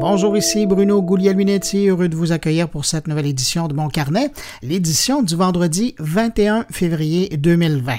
Bonjour, ici Bruno Guglielminetti, heureux de vous accueillir pour cette nouvelle édition de Mon Carnet, l'édition du vendredi 21 février 2020.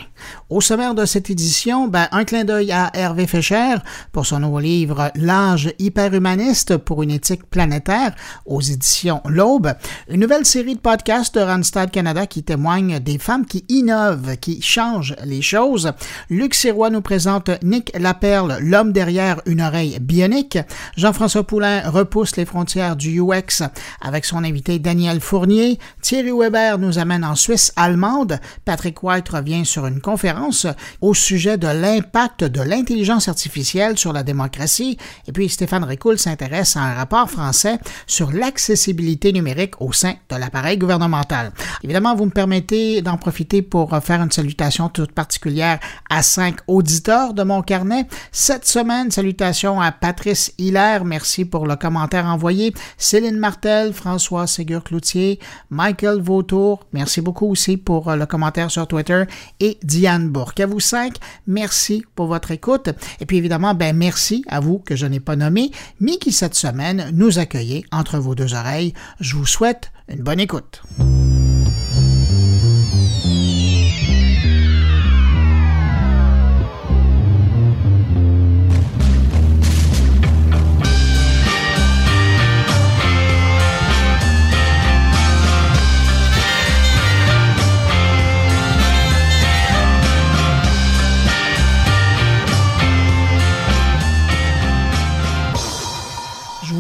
Au sommaire de cette édition, ben, un clin d'œil à Hervé Fischer pour son nouveau livre L'âge hyperhumaniste pour une éthique planétaire aux éditions L'Aube, une nouvelle série de podcasts de Randstad Canada qui témoignent des femmes qui innovent, qui changent les choses. Luc Sirois nous présente Nick Laperle, l'homme derrière une oreille bionique. Jean-François Poulain repousse les frontières du UX avec son invité Daniel Fournier. Thierry Weber nous amène en Suisse allemande. Patrick White revient sur une conférence au sujet de l'impact de l'intelligence artificielle sur la démocratie. Et puis Stéphane Ricoul s'intéresse à un rapport français sur l'accessibilité numérique au sein de l'appareil gouvernemental. Évidemment, vous me permettez d'en profiter pour faire une salutation toute particulière à cinq auditeurs de mon carnet. Cette semaine, salutations à Patrice Hilaire. Merci pour le commentaires envoyés. Céline Martel, François Ségur-Cloutier, Michael Vautour, merci beaucoup aussi pour euh, le commentaire sur Twitter, et Diane Bourque. À vous cinq, merci pour votre écoute. Et puis évidemment, ben merci à vous que je n'ai pas nommé, mais qui cette semaine nous accueillez entre vos deux oreilles. Je vous souhaite une bonne écoute.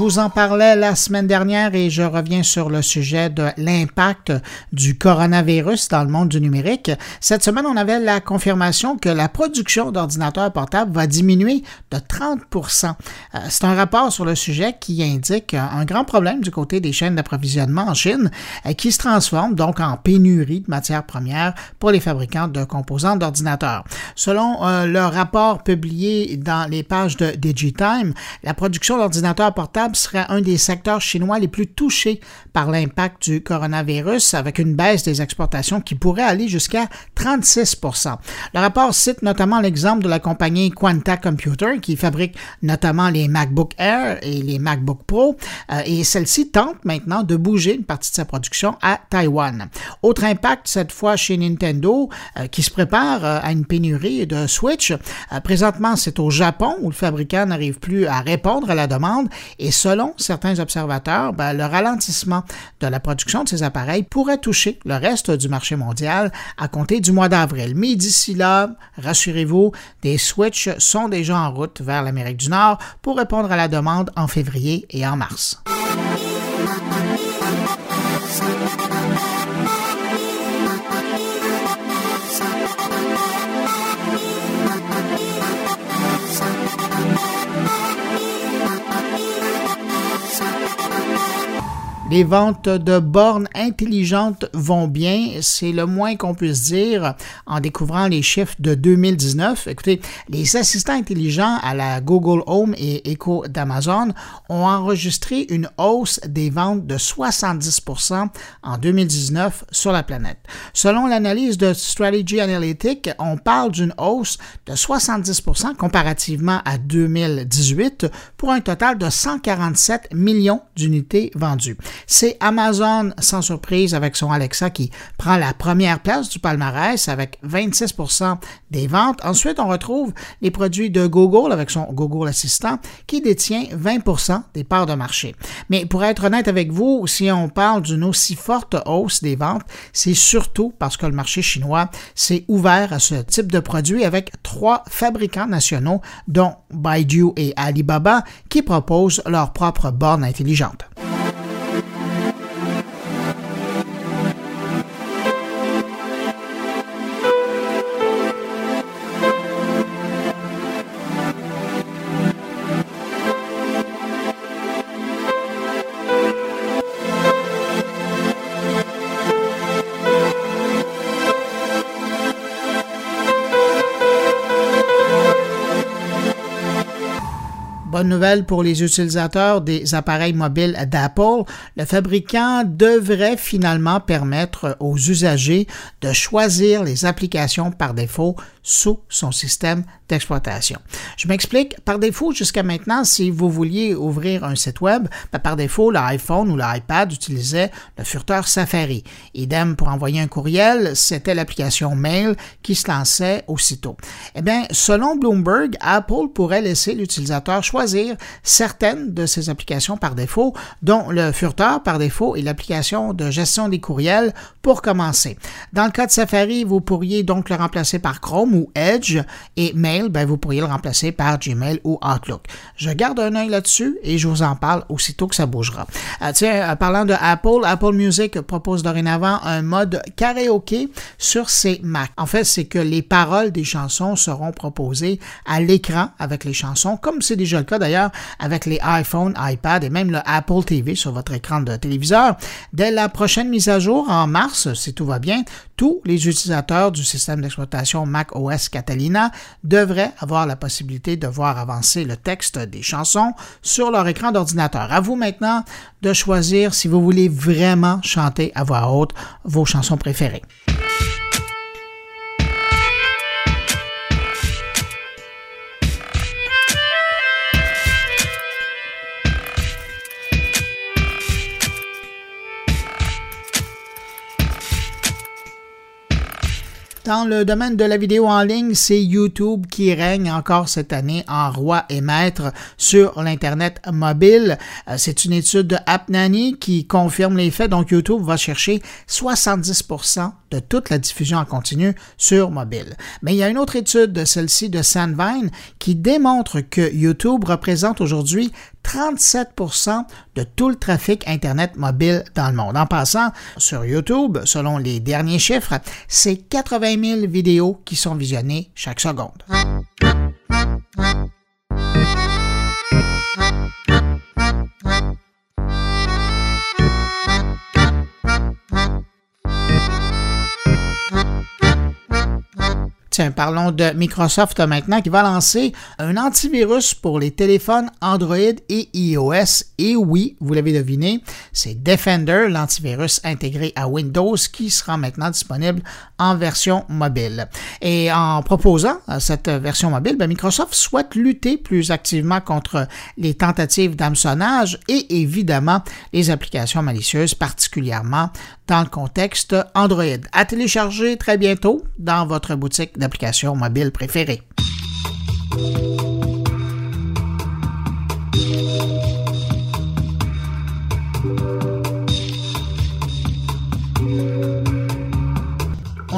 Vous en parlais la semaine dernière et je reviens sur le sujet de l'impact du coronavirus dans le monde du numérique. Cette semaine, on avait la confirmation que la production d'ordinateurs portables va diminuer de 30 euh, C'est un rapport sur le sujet qui indique un grand problème du côté des chaînes d'approvisionnement en Chine euh, qui se transforme donc en pénurie de matières premières pour les fabricants de composants d'ordinateurs. Selon euh, le rapport publié dans les pages de DigiTime, la production d'ordinateurs portables serait un des secteurs chinois les plus touchés par l'impact du coronavirus, avec une baisse des exportations qui pourrait aller jusqu'à 36% Le rapport cite notamment l'exemple de la compagnie Quanta Computer, qui fabrique notamment les MacBook Air et les MacBook Pro, euh, et celle-ci tente maintenant de bouger une partie de sa production à Taïwan. Autre impact, cette fois chez Nintendo, euh, qui se prépare euh, à une pénurie de Switch. présentement, c'est au Japon où le fabricant n'arrive plus à répondre à la demande et selon certains observateurs, ben, le ralentissement de la production de ces appareils pourrait toucher le reste du marché mondial à compter du mois d'avril. Mais d'ici là, rassurez-vous, des Switch sont déjà en route vers l'Amérique du Nord pour répondre à la demande en février et en mars. Les ventes de bornes intelligentes vont bien, c'est le moins qu'on puisse dire en découvrant les chiffres de 2019. Écoutez, les assistants intelligents à la Google Home et Echo d'Amazon ont enregistré une hausse des ventes de 70% en 2019 sur la planète. Selon l'analyse de Strategy Analytics, on parle d'une hausse de 70% comparativement à 2018 pour un total de 147 millions d'unités vendues. C'est Amazon, sans surprise, avec son Alexa qui prend la première place du palmarès avec 26% des ventes. Ensuite, on retrouve les produits de Google avec son Google Assistant qui détient 20% des parts de marché. Mais pour être honnête avec vous, si on parle d'une aussi forte hausse des ventes, c'est surtout parce que le marché chinois s'est ouvert à ce type de produits avec trois fabricants nationaux, dont Baidu et Alibaba, qui proposent leurs propres bornes intelligentes. Nouvelle pour les utilisateurs des appareils mobiles d'Apple, le fabricant devrait finalement permettre aux usagers de choisir les applications par défaut sous son système d'exploitation. Je m'explique. Par défaut, jusqu'à maintenant, si vous vouliez ouvrir un site web, ben, par défaut, l'iPhone ou l'iPad utilisait le furteur Safari. Idem pour envoyer un courriel, c'était l'application Mail qui se lançait aussitôt. Eh bien, selon Bloomberg, Apple pourrait laisser l'utilisateur choisir certaines de ces applications par défaut, dont le furteur par défaut et l'application de gestion des courriels pour commencer. Dans le cas de Safari, vous pourriez donc le remplacer par Chrome ou Edge et Mail, ben, vous pourriez le remplacer par Gmail ou Outlook. Je garde un œil là-dessus et je vous en parle aussitôt que ça bougera. Euh, tiens, euh, parlant de Apple, Apple Music propose dorénavant un mode karaoké sur ses Mac. En fait, c'est que les paroles des chansons seront proposées à l'écran avec les chansons, comme c'est déjà le cas d'ailleurs avec les iPhone, iPad et même le Apple TV sur votre écran de téléviseur. Dès la prochaine mise à jour en mars, si tout va bien, tous les utilisateurs du système d'exploitation Mac Catalina devraient avoir la possibilité de voir avancer le texte des chansons sur leur écran d'ordinateur. À vous maintenant de choisir si vous voulez vraiment chanter à voix haute vos chansons préférées. Dans le domaine de la vidéo en ligne, c'est YouTube qui règne encore cette année en roi et maître sur l'Internet mobile. Euh, c'est une étude de AppNanny qui confirme les faits. Donc, YouTube va chercher 70% de toute la diffusion en continu sur mobile. Mais il y a une autre étude, celle-ci de Sandvine, qui démontre que YouTube représente aujourd'hui 37% de tout le trafic Internet mobile dans le monde. En passant, sur YouTube, selon les derniers chiffres, c'est 80 000 vidéos qui sont visionnées chaque seconde. Parlons de Microsoft maintenant qui va lancer un antivirus pour les téléphones Android et iOS. Et oui, vous l'avez deviné, c'est Defender, l'antivirus intégré à Windows, qui sera maintenant disponible en version mobile. Et en proposant cette version mobile, ben, Microsoft souhaite lutter plus activement contre les tentatives d'hameçonnage et évidemment les applications malicieuses, particulièrement dans le contexte Android. À télécharger très bientôt dans votre boutique d'applications mobiles préférée.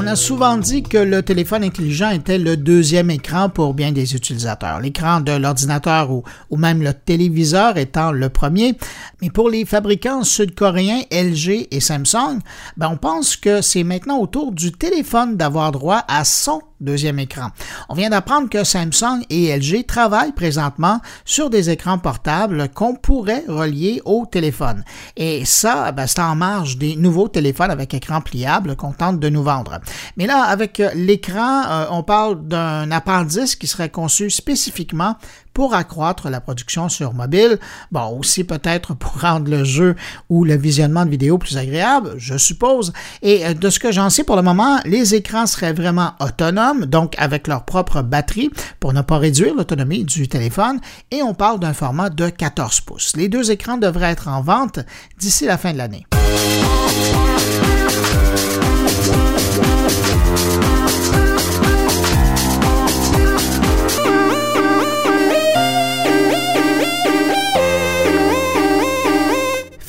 On a souvent dit que le téléphone intelligent était le deuxième écran pour bien des utilisateurs, l'écran de l'ordinateur ou, même le téléviseur étant le premier. Mais pour les fabricants sud-coréens LG et Samsung, ben on pense que c'est maintenant au tour du téléphone d'avoir droit à son deuxième écran. On vient d'apprendre que Samsung et LG travaillent présentement sur des écrans portables qu'on pourrait relier au téléphone. Et ça, ben, c'est en marge des nouveaux téléphones avec écran pliable qu'on tente de nous vendre. Mais là, avec l'écran, euh, on parle d'un appendice qui serait conçu spécifiquement pour accroître la production sur mobile. Bon, aussi peut-être pour rendre le jeu ou le visionnement de vidéos plus agréable, je suppose. Et euh, de ce que j'en sais pour le moment, les écrans seraient vraiment autonomes, donc avec leur propre batterie pour ne pas réduire l'autonomie du téléphone. Et on parle d'un format de 14 pouces. Les deux écrans devraient être en vente d'ici la fin de l'année.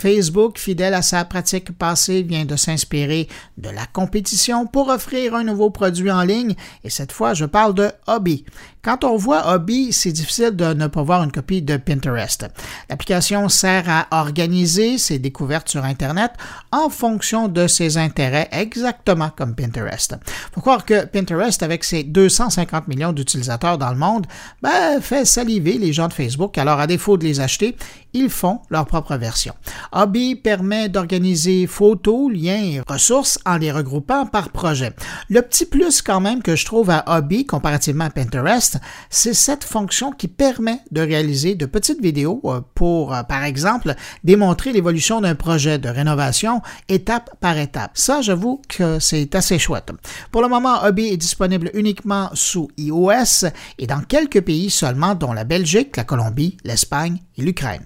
Facebook, fidèle à sa pratique passée, vient de s'inspirer de la compétition pour offrir un nouveau produit en ligne, et cette fois, je parle de Hobby. Quand on voit Hobby, c'est difficile de ne pas voir une copie de Pinterest. L'application sert à organiser ses découvertes sur Internet en fonction de ses intérêts, exactement comme Pinterest. Faut croire que Pinterest, avec ses 250 millions d'utilisateurs dans le monde, ben, fait saliver les gens de Facebook. Alors, à défaut de les acheter, ils font leur propre version. Hobby permet d'organiser photos, liens et ressources en les regroupant par projet. Le petit plus quand même que je trouve à Hobby comparativement à Pinterest, C'est cette fonction qui permet de réaliser de petites vidéos euh, pour, euh, par exemple, démontrer l'évolution d'un projet de rénovation étape par étape. Ça, j'avoue que c'est assez chouette. Pour le moment, Hobby est disponible uniquement sous iOS et dans quelques pays seulement, dont la Belgique, la Colombie, l'Espagne et l'Ukraine.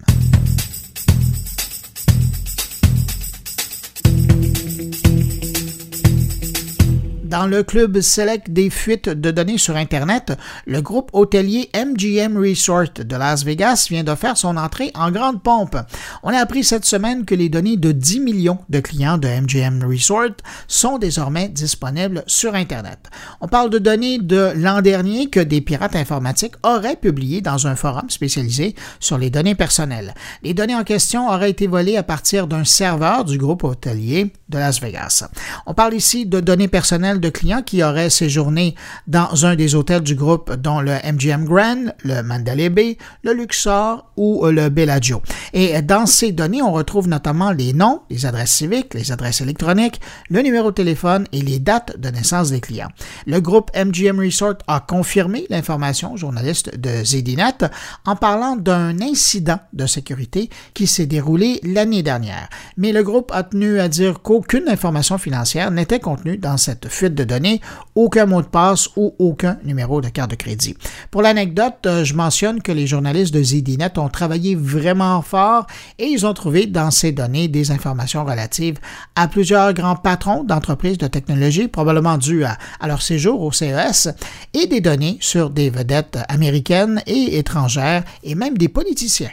Dans le club select des fuites de données sur Internet, le groupe hôtelier MGM Resort de Las Vegas vient de faire son entrée en grande pompe. On a appris cette semaine que les données de 10 millions de clients de MGM Resort sont désormais disponibles sur Internet. On parle de données de l'an dernier que des pirates informatiques auraient publiées dans un forum spécialisé sur les données personnelles. Les données en question auraient été volées à partir d'un serveur du groupe hôtelier de Las Vegas. On parle ici de données personnelles de clients qui auraient séjourné dans un des hôtels du groupe, dont le MGM Grand, le Mandalay Bay, le Luxor ou le Bellagio. Et dans ces données, on retrouve notamment les noms, les adresses civiques, les adresses électroniques, le numéro de téléphone et les dates de naissance des clients. Le groupe MGM Resort a confirmé l'information journaliste de ZDNet en parlant d'un incident de sécurité qui s'est déroulé l'année dernière. Mais le groupe a tenu à dire qu'aucune information financière n'était contenue dans cette fuite de données, aucun mot de passe ou aucun numéro de carte de crédit. Pour l'anecdote, euh, je mentionne que les journalistes de ZDNet ont travaillé vraiment fort et ils ont trouvé dans ces données des informations relatives à plusieurs grands patrons d'entreprises de technologie, probablement dues à, à leur séjour au CES, et des données sur des vedettes américaines et étrangères et même des politiciens.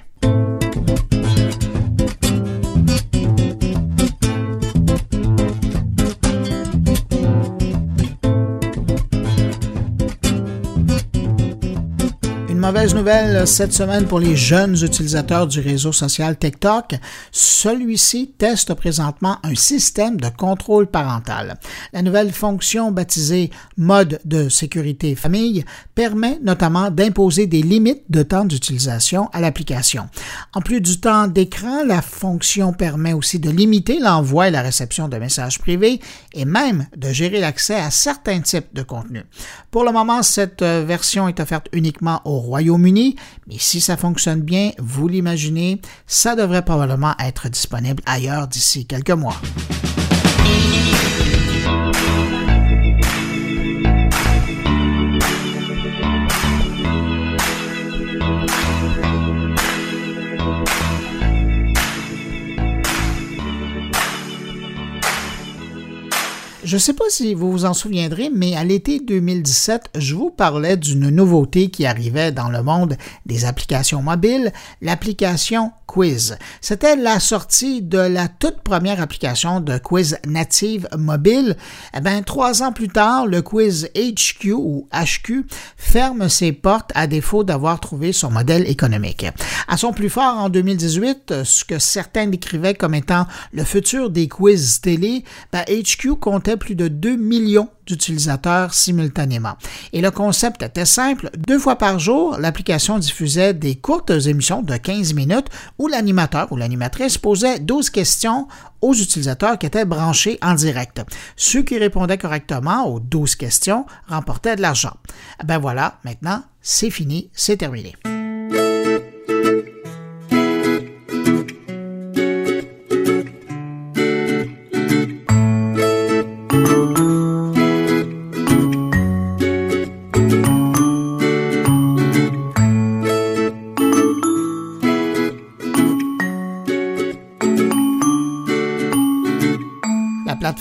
Mauvaise nouvelle cette semaine pour les jeunes utilisateurs du réseau social TikTok. Celui-ci teste présentement un système de contrôle parental. La nouvelle fonction baptisée mode de sécurité famille permet notamment d'imposer des limites de temps d'utilisation à l'application. En plus du temps d'écran, la fonction permet aussi de limiter l'envoi et la réception de messages privés et même de gérer l'accès à certains types de contenus. Pour le moment, cette version est offerte uniquement au roi Royaume-Uni, mais si ça fonctionne bien, vous l'imaginez, ça devrait probablement être disponible ailleurs d'ici quelques mois. Je ne sais pas si vous vous en souviendrez, mais à l'été 2017, je vous parlais d'une nouveauté qui arrivait dans le monde des applications mobiles, l'application Quiz. C'était la sortie de la toute première application de quiz native mobile. Eh bien, trois ans plus tard, le quiz HQ ou HQ ferme ses portes à défaut d'avoir trouvé son modèle économique. À son plus fort en 2018, ce que certains décrivaient comme étant le futur des quiz télé, HQ ben, plus de 2 millions d'utilisateurs simultanément. Et le concept était simple. Deux fois par jour, l'application diffusait des courtes émissions de 15 minutes où l'animateur ou l'animatrice posait 12 questions aux utilisateurs qui étaient branchés en direct. Ceux qui répondaient correctement aux 12 questions remportaient de l'argent. Ben voilà, maintenant, c'est fini, c'est terminé.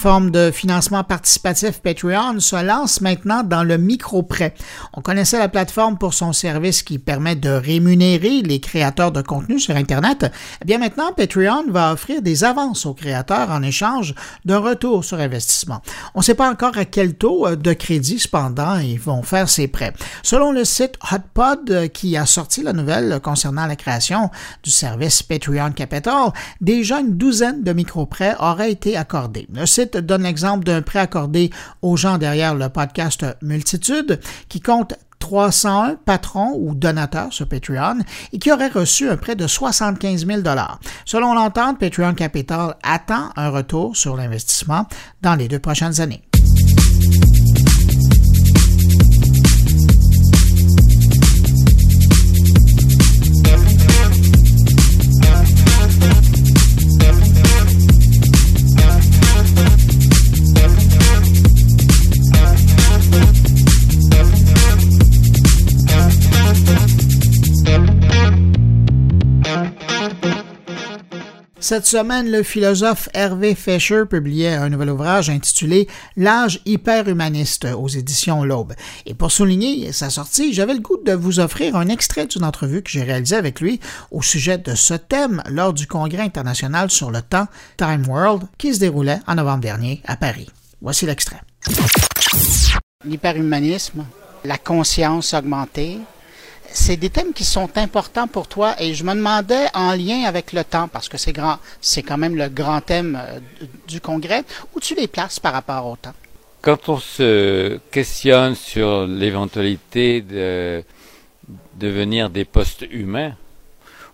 Plateforme de financement participatif Patreon se lance maintenant dans le micro-prêt. On connaissait la plateforme pour son service qui permet de rémunérer les créateurs de contenu sur Internet. Eh bien maintenant, Patreon va offrir des avances aux créateurs en échange d'un retour sur investissement. On ne sait pas encore à quel taux euh, de crédit, cependant, ils vont faire ces prêts. Selon le site Hotpod, euh, qui a sorti la nouvelle concernant la création du service Patreon Capital, déjà une douzaine de micro-prêts auraient été accordés. Le donne l'exemple d'un prêt accordé aux gens derrière le podcast Multitude qui compte 301 patrons ou donateurs sur Patreon et qui auraient reçu un prêt de 75 000 Selon l'entente, Patreon Capital attend un retour sur l'investissement dans les deux prochaines années. Cette semaine, le philosophe Hervé Fischer publiait un nouvel ouvrage intitulé L'âge hyperhumaniste aux éditions L'Aube. Et pour souligner sa sortie, j'avais le goût de vous offrir un extrait d'une entrevue que j'ai réalisée avec lui au sujet de ce thème lors du Congrès international sur le temps Time World qui se déroulait en novembre dernier à Paris. Voici l'extrait. L'hyperhumanisme, la conscience augmentée, c'est des thèmes qui sont importants pour toi et je me demandais en lien avec le temps, parce que c'est grand, c'est quand même le grand thème euh, du congrès, où tu les places par rapport au temps? Quand on se questionne sur l'éventualité de devenir des postes humains,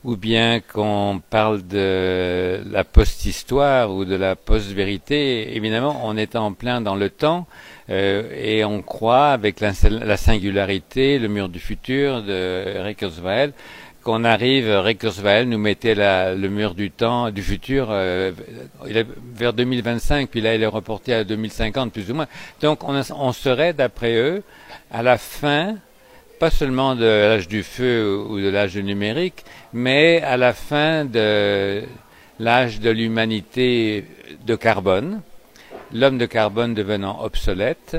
ou bien qu'on parle de la post-histoire ou de la post-vérité, évidemment, on est en plein dans le temps euh, et on croit, avec la, singularité, le mur du futur de Kurzweil, qu'on arrive, Kurzweil nous mettait le mur du temps, du futur, euh, vers 2025, puis là il est reporté à 2050 plus ou moins. Donc on, on serait, d'après eux, à la fin pas seulement de l'âge du feu ou de l'âge du numérique, mais à la fin de l'âge de l'humanité de carbone, l'homme de carbone devenant obsolète,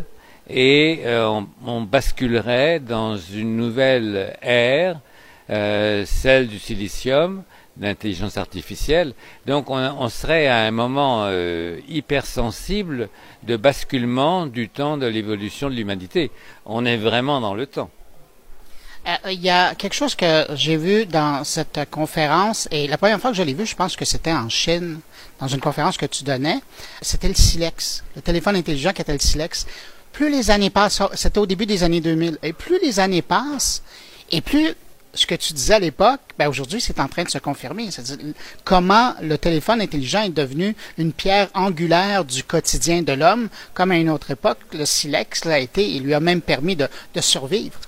et euh, on, basculerait dans une nouvelle ère, euh, celle du silicium, d'intelligence artificielle. Donc on, serait à un moment euh, hypersensible de basculement du temps de l'évolution de l'humanité. On est vraiment dans le temps. Euh, il y a quelque chose que j'ai vu dans cette conférence, et la première fois que je l'ai vu, je pense que c'était en Chine, dans une conférence que tu donnais, c'était le Silex, le téléphone intelligent qui était le Silex. Plus les années passent, c'était au début des années 2000, et plus les années passent, et plus ce que tu disais à l'époque, ben aujourd'hui, c'est en train de se confirmer. Comment le téléphone intelligent est devenu une pierre angulaire du quotidien de l'homme, comme à une autre époque, le silex l'a été, il lui a même permis de survivre.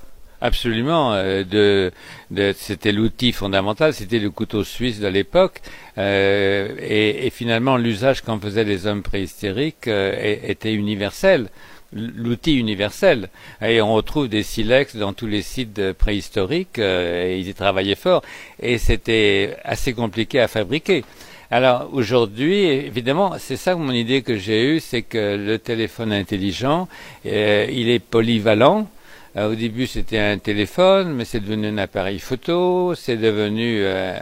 Absolument. Euh, de, de c'était l'outil fondamental, c'était le couteau suisse de l'époque. Euh, et, et, finalement, l'usage qu'en faisaient les hommes préhystériques euh, était universel l'outil universel. Et on retrouve des silex dans tous les sites préhistoriques, et ils y travaillaient fort, et c'était assez compliqué à fabriquer. Alors aujourd'hui, évidemment, c'est ça mon idée que j'ai eue, c'est que le téléphone intelligent, il est polyvalent, euh, au début, c'était un téléphone, mais c'est devenu un appareil photo, c'est devenu euh,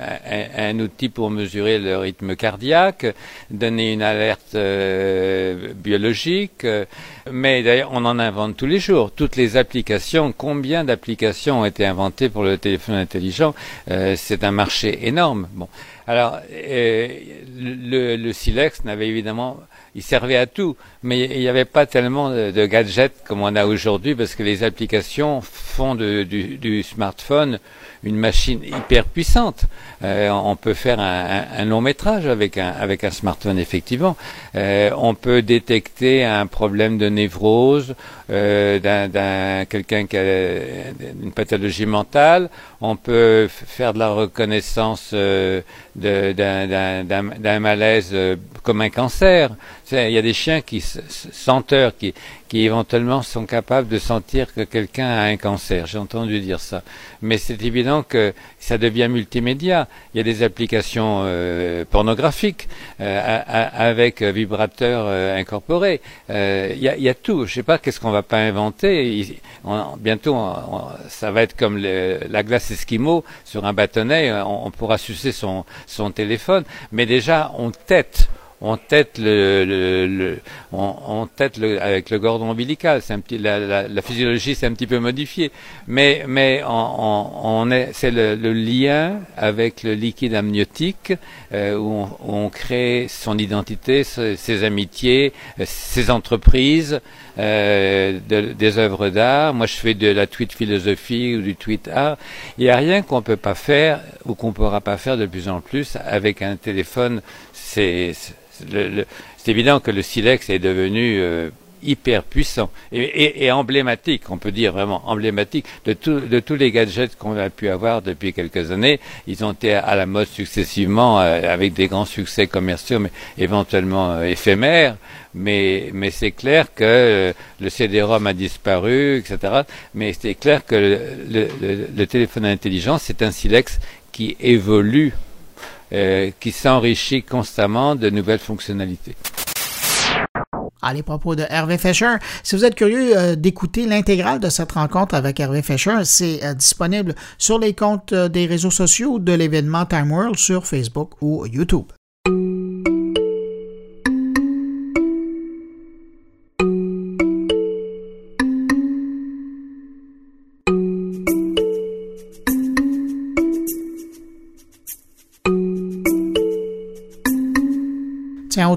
un, outil pour mesurer le rythme cardiaque, donner une alerte euh, biologique. mais d'ailleurs, on en invente tous les jours. Toutes les applications, combien d'applications ont été inventées pour le téléphone intelligent C'est un marché énorme. Bon, alors le, le Silex n'avait évidemment il servait à tout, mais il n'y avait pas tellement de, gadgets comme on a aujourd'hui parce que les applications font du, smartphone une machine hyper puissante. Euh, on peut faire un, long métrage avec un, avec un smartphone, effectivement. Euh, on peut détecter un problème de névrose euh, d'un quelqu'un qui a une pathologie mentale. On peut faire de la reconnaissance d'un malaise comme un cancer. Il y a des chiens qui senteurs qui, qui éventuellement sont capables de sentir que quelqu'un a un cancer. J'ai entendu dire ça. Mais c'est évident que ça devient multimédia. Il y a des applications euh, pornographiques euh, avec vibrateurs euh, incorporés. il, y a, il, y a, tout. Je sais pas qu'est-ce qu'on va pas inventer. bientôt, ça va être comme la glace esquimau sur un bâtonnet. On, on pourra sucer son, son téléphone. Mais déjà, on tête on tête le, le, on, tête le, avec le cordon ombilical. C'est un petit, la, la, physiologie s'est un petit peu modifiée, mais mais on, on est, c'est le, lien avec le liquide amniotique euh, où, on, crée son identité, ses, amitiés, ses entreprises, euh, des œuvres d'art. Moi, je fais de la tweet philosophie ou du tweet art. Il n'y a rien qu'on peut pas faire ou qu'on pourra pas faire de plus en plus avec un téléphone. C'est c'est évident que le silex est devenu euh, hyper puissant et, emblématique, on peut dire vraiment emblématique de, tous les gadgets qu'on a pu avoir depuis quelques années. Ils ont été à la mode successivement euh, avec des grands succès commerciaux, mais éventuellement euh, éphémères. Mais, c'est clair que le CD-ROM a disparu, etc. Mais c'est clair que le, le téléphone intelligent, c'est un silex qui évolue qui s'enrichit constamment de nouvelles fonctionnalités. À les propos de Hervé Fischer. Si vous êtes curieux d'écouter l'intégrale de cette rencontre avec Hervé Fischer, c'est disponible sur les comptes des réseaux sociaux de l'événement Time World sur Facebook ou YouTube.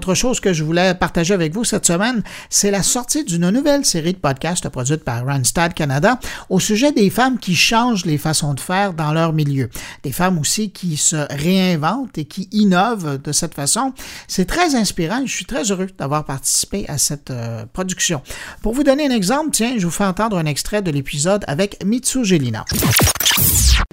Autre chose que je voulais partager avec vous cette semaine, c'est la sortie d'une nouvelle série de podcasts produite par Randstad Canada au sujet des femmes qui changent les façons de faire dans leur milieu. Des femmes aussi qui se réinventent et qui innovent de cette façon. C'est très inspirant et je suis très heureux d'avoir participé à cette euh, production. Pour vous donner un exemple, tiens, je vous fais entendre un extrait de l'épisode avec Mitsu Gelina.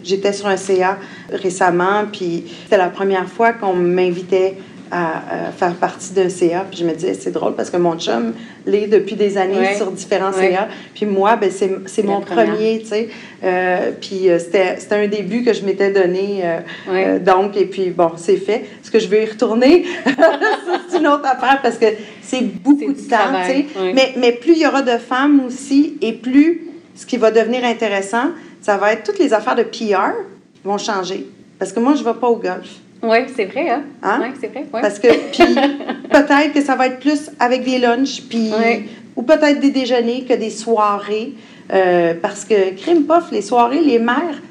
J'étais sur un CA récemment, puis c'était la première fois qu'on m'invitait à, faire partie d'un CA. Puis je me disais, c'est drôle parce que mon chum l'est depuis des années sur différents CA. Puis moi, ben, c'est mon premier, tu sais. Euh, puis euh, c'était un début que je m'étais donné. Euh, donc, et puis bon, c'est fait. Est-ce que je veux y retourner? c'est une autre affaire parce que c'est beaucoup de temps, tu sais. Mais, mais plus il y aura de femmes aussi et plus ce qui va devenir intéressant, ça va être toutes les affaires de PR vont changer. Parce que moi, je ne vais pas au golf. Oui, c'est vrai, hein? hein? Oui, c'est vrai. Parce que, puis, peut-être que ça va être plus avec des lunchs, puis, ou peut-être des déjeuners que des soirées. Euh, parce que, crime puff, les soirées, les mères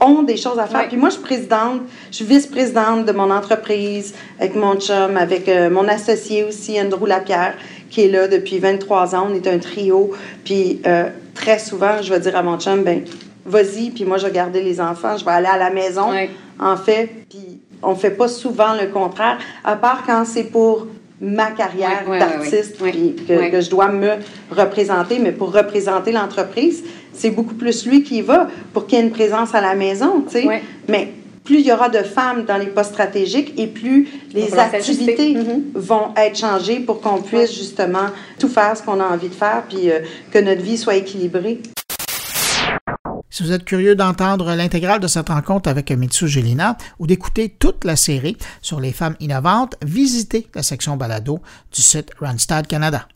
ont des choses à faire. Puis moi, je suis présidente, je suis vice-présidente de mon entreprise avec mon chum, avec euh, mon associé aussi, Andrew Lapierre, qui est là depuis 23 ans. On est un trio. Puis euh, très souvent, je vais dire à mon chum, ben vas-y, puis moi, je vais garder les enfants, je vais aller à la maison, en fait. Puis on fait pas souvent le contraire, à part quand c'est pour ma carrière d'artiste que, que, je dois me représenter, mais pour représenter l'entreprise, c'est beaucoup plus lui qui va pour qu'il y ait une présence à la maison, tu sais. Mais plus il y aura de femmes dans les postes stratégiques et plus les activités mm-hmm. vont être changées pour qu'on puisse justement tout faire ce qu'on a envie de faire puis euh, que notre vie soit équilibrée. Si vous êtes curieux d'entendre l'intégrale de cette rencontre avec Mitsu Gelina ou d'écouter toute la série sur les femmes innovantes, visitez la section balado du site Randstad Canada.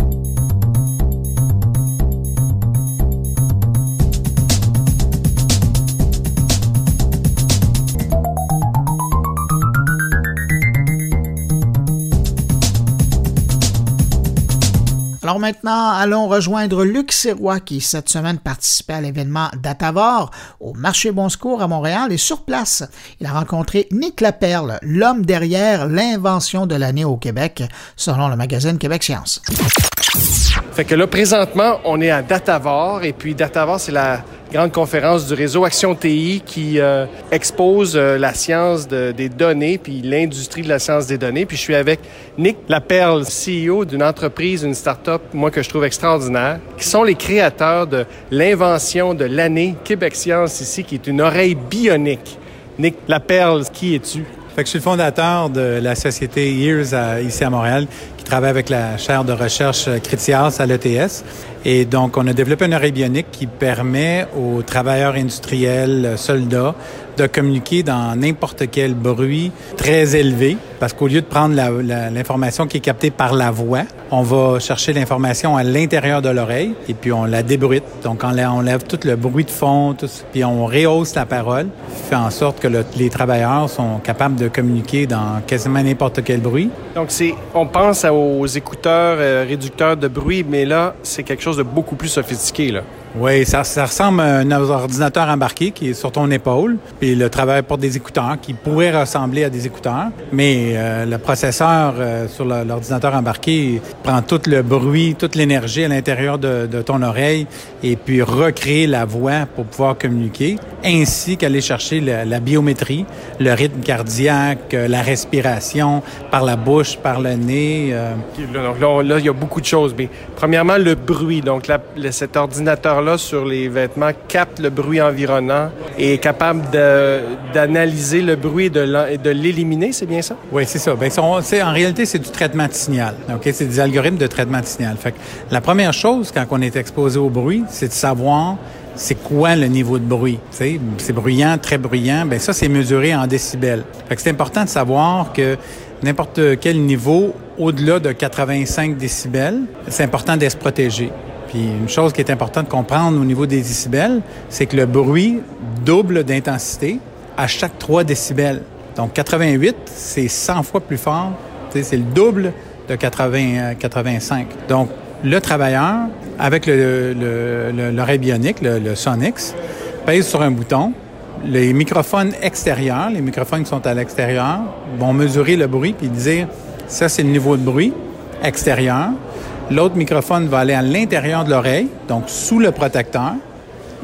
Alors maintenant, allons rejoindre Luc Sirois qui cette semaine participait à l'événement Datavor au marché Bon Secours à Montréal et sur place, il a rencontré Nick Laperle, l'homme derrière l'invention de l'année au Québec, selon le magazine Québec Science. Fait que là, présentement, on est à Datavor et puis Datavor, c'est la grande conférence du réseau Action TI qui euh, expose euh, la science des données puis l'industrie de la science des données. Puis je suis avec Nick Laperle, CEO d'une entreprise, une start-up, moi que je trouve extraordinaire, qui sont les créateurs de l'invention de l'année Québec Science ici, qui est une oreille bionique. Nick Laperle, qui es-tu? Fait que je suis le fondateur de la société Years ici à Montréal, qui travaille avec la chaire de recherche Critias à l'ETS. Et donc, on a développé une oreille bionique qui permet aux travailleurs industriels, soldats, de communiquer dans n'importe quel bruit très élevé, parce qu'au lieu de prendre l'information qui est captée par la voix, on va chercher l'information à l'intérieur de l'oreille et puis on la débruite. Donc on, on lève tout le bruit de fond, tout, puis on rehausse la parole, fait en sorte que les travailleurs sont capables de communiquer dans quasiment n'importe quel bruit. Donc c'est, on pense aux écouteurs euh, réducteurs de bruit, mais là c'est quelque chose de beaucoup plus sophistiqué là. Oui, ça, ça, ressemble à un ordinateur embarqué qui est sur ton épaule, puis le travail pour des écouteurs qui pourraient ressembler à des écouteurs, mais euh, le processeur euh, sur l'ordinateur embarqué prend tout le bruit, toute l'énergie à l'intérieur de, de, ton oreille et puis recréer la voix pour pouvoir communiquer, ainsi qu'aller chercher la biométrie, le rythme cardiaque, euh, la respiration par la bouche, par le nez. Donc là, il y a beaucoup de choses, mais premièrement, le bruit. Donc cet ordinateur là sur les vêtements capte le bruit environnant et est capable d'analyser le bruit et de l'éliminer, c'est bien ça? Oui, c'est ça. Ben, en réalité, c'est du traitement de signal. C'est des algorithmes de traitement de signal. La première chose, quand on est exposé au bruit, c'est de savoir c'est quoi le niveau de bruit. C'est bruyant, très bruyant. Ben ça, c'est mesuré en décibels. C'est important de savoir que n'importe quel niveau au-delà de 85 décibels, c'est important d'être protégé. Puis une chose qui est importante de comprendre au niveau des décibels, c'est que le bruit double d'intensité à chaque 3 décibels. Donc 88, c'est 100 fois plus fort. C'est le double de 80, 85. Donc le travailleur, avec l'oreille le, bionique, le, le Sonix, pèse sur un bouton. Les microphones extérieurs, les microphones qui sont à l'extérieur, vont mesurer le bruit puis dire ça c'est le niveau de bruit extérieur. L'autre microphone va aller à l'intérieur de l'oreille, donc sous le protecteur,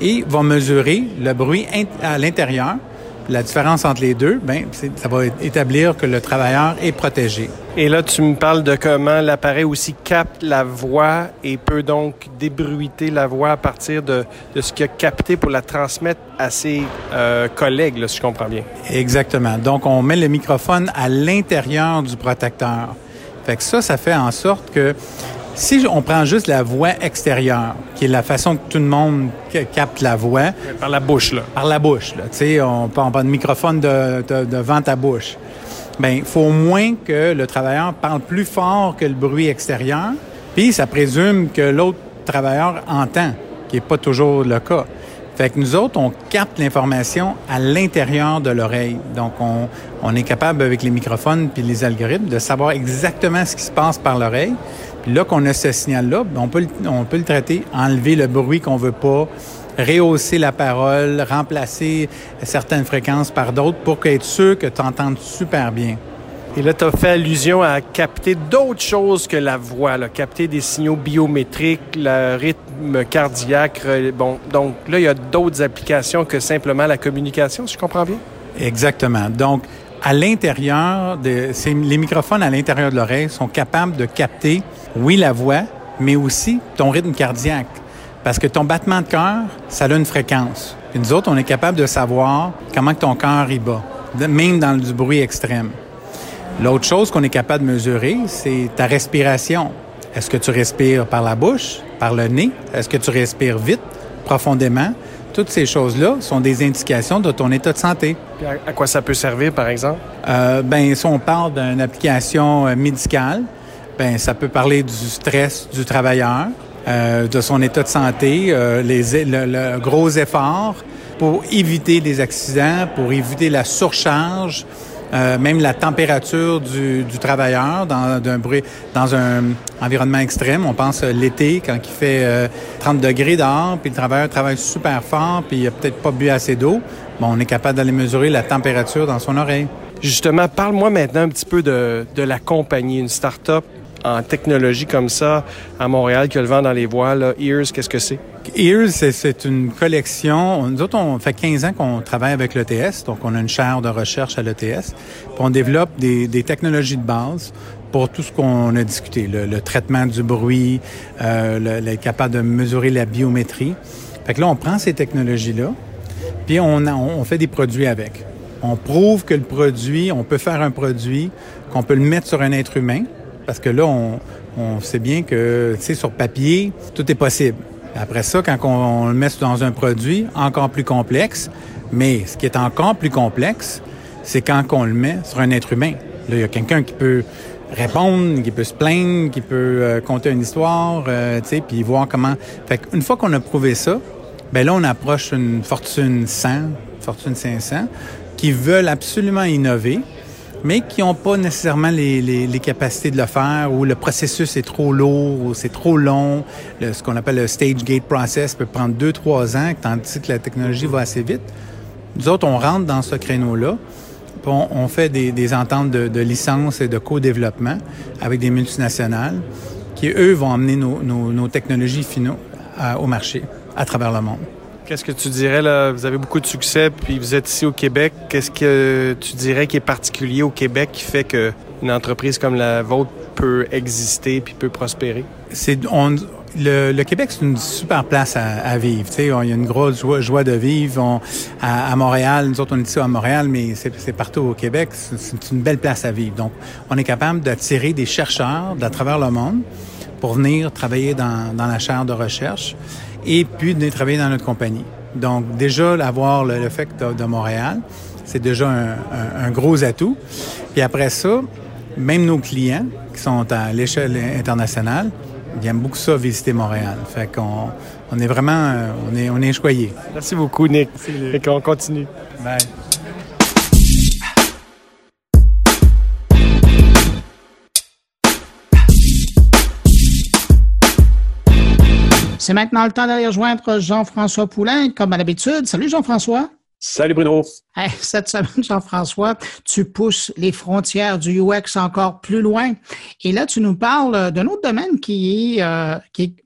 et va mesurer le bruit à l'intérieur la différence entre les deux, ben, ça va établir que le travailleur est protégé. Et là, tu me parles de comment l'appareil aussi capte la voix et peut donc débruiter la voix à partir de, de ce qu'il a capté pour la transmettre à ses euh, collègues, si je comprends bien. Exactement. Donc, on met le microphone à l'intérieur du protecteur. Fait que ça, ça fait en sorte que si on prend juste la voix extérieure, qui est la façon que tout le monde capte la voix. Par la bouche, là. Par la bouche, là. Tu sais, on prend de microphone de, de, devant ta bouche. Bien, il faut au moins que le travailleur parle plus fort que le bruit extérieur. Puis, ça présume que l'autre travailleur entend, qui n'est pas toujours le cas. Fait que nous autres, on capte l'information à l'intérieur de l'oreille. Donc, on, on, est capable, avec les microphones puis les algorithmes, de savoir exactement ce qui se passe par l'oreille. Puis là qu'on a ce signal-là, ben, on peut, on peut le traiter, enlever le bruit qu'on veut pas, rehausser la parole, remplacer certaines fréquences par d'autres pour être sûr que tu entendes super bien. Et là, tu as fait allusion à capter d'autres choses que la voix, là, capter des signaux biométriques, le rythme cardiaque. Bon, donc là, il y a d'autres applications que simplement la communication, si je comprends bien? Exactement. Donc, à l'intérieur, les microphones à l'intérieur de l'oreille sont capables de capter, oui, la voix, mais aussi ton rythme cardiaque. Parce que ton battement de cœur, ça a une fréquence. Et nous autres, on est capable de savoir comment ton cœur y bat, même dans du bruit extrême. L'autre chose qu'on est capable de mesurer, c'est ta respiration. Est-ce que tu respires par la bouche, par le nez? Est-ce que tu respires vite, profondément? Toutes ces choses-là sont des indications de ton état de santé. à, quoi ça peut servir, par exemple? Euh, ben, si on parle d'une application euh, médicale, ben, ça peut parler du stress du travailleur, euh, de son état de santé, euh, les, le, le, gros effort pour éviter les accidents, pour éviter la surcharge, euh, même la température du, travailleur dans, un bruit, dans un environnement extrême. On pense euh, l'été quand il fait 30 euh, degrés dehors, puis le travailleur travaille super fort, puis il a peut-être pas bu assez d'eau. Bon, on est capable d'aller mesurer la température dans son oreille. Justement, parle-moi maintenant un petit peu de, de la compagnie, une start-up en technologie comme ça à Montréal qui a le vent dans les voiles. Ears, qu'est-ce que c'est? Ears, c'est une collection. Nous autres, on fait 15 ans qu'on travaille avec l'ETS, donc on a une chaire de recherche à l'ETS. On développe des, des, technologies de base pour tout ce qu'on a discuté, le, traitement du bruit, euh, le, être capable de mesurer la biométrie. Fait que là, on prend ces technologies-là, puis on, on fait des produits avec. On prouve que le produit, on peut faire un produit, qu'on peut le mettre sur un être humain, parce que là, on, on sait bien que, tu sais, sur papier, tout est possible. Après ça, quand on, le met dans un produit encore plus complexe, mais ce qui est encore plus complexe, c'est quand on le met sur un être humain. Là, il y a quelqu'un qui peut répondre, qui peut se plaindre, qui peut euh, conter une histoire, euh, tu sais, puis voir comment. Fait une fois qu'on a prouvé ça, ben là, on approche une fortune 100, fortune 500, qui veulent absolument innover, mais qui n'ont pas nécessairement les, les, les, capacités de le faire ou le processus est trop lourd ou c'est trop long. Le, ce qu'on appelle le stage gate process peut prendre deux, trois ans, tandis que la technologie va assez vite. Nous autres, on rentre dans ce créneau-là. On, on, fait des, des ententes de, de, licence et de co-développement avec des multinationales qui, eux, vont amener nos, nos, nos technologies finaux au marché à travers le monde. Qu'est-ce que tu dirais, là? Vous avez beaucoup de succès, puis vous êtes ici au Québec. Qu'est-ce que tu dirais qui est particulier au Québec qui fait qu'une entreprise comme la vôtre peut exister puis peut prospérer? C'est, le, Québec, c'est une super place à, vivre. Il y a une grosse joie, de vivre. À, Montréal, nous autres, on est ici à Montréal, mais c'est, partout au Québec. C'est, une belle place à vivre. Donc, on est capable d'attirer des chercheurs d'à travers le monde pour venir travailler dans la chaire de recherche. Et puis de travailler dans notre compagnie. Donc, déjà, avoir le, fait de, Montréal, c'est déjà un, gros atout. Puis après ça, même nos clients qui sont à l'échelle internationale, ils aiment beaucoup ça, visiter Montréal. Fait qu'on on est vraiment, on est, on est choyés. Merci beaucoup, Nick. Et qu'on continue. Bye. C'est maintenant le temps d'aller rejoindre Jean-François Poulain, comme à l'habitude. Salut Jean-François. Salut Bruno. cette semaine, Jean-François, tu pousses les frontières du UX encore plus loin. Et là, tu nous parles d'un autre domaine qui est, euh, qui est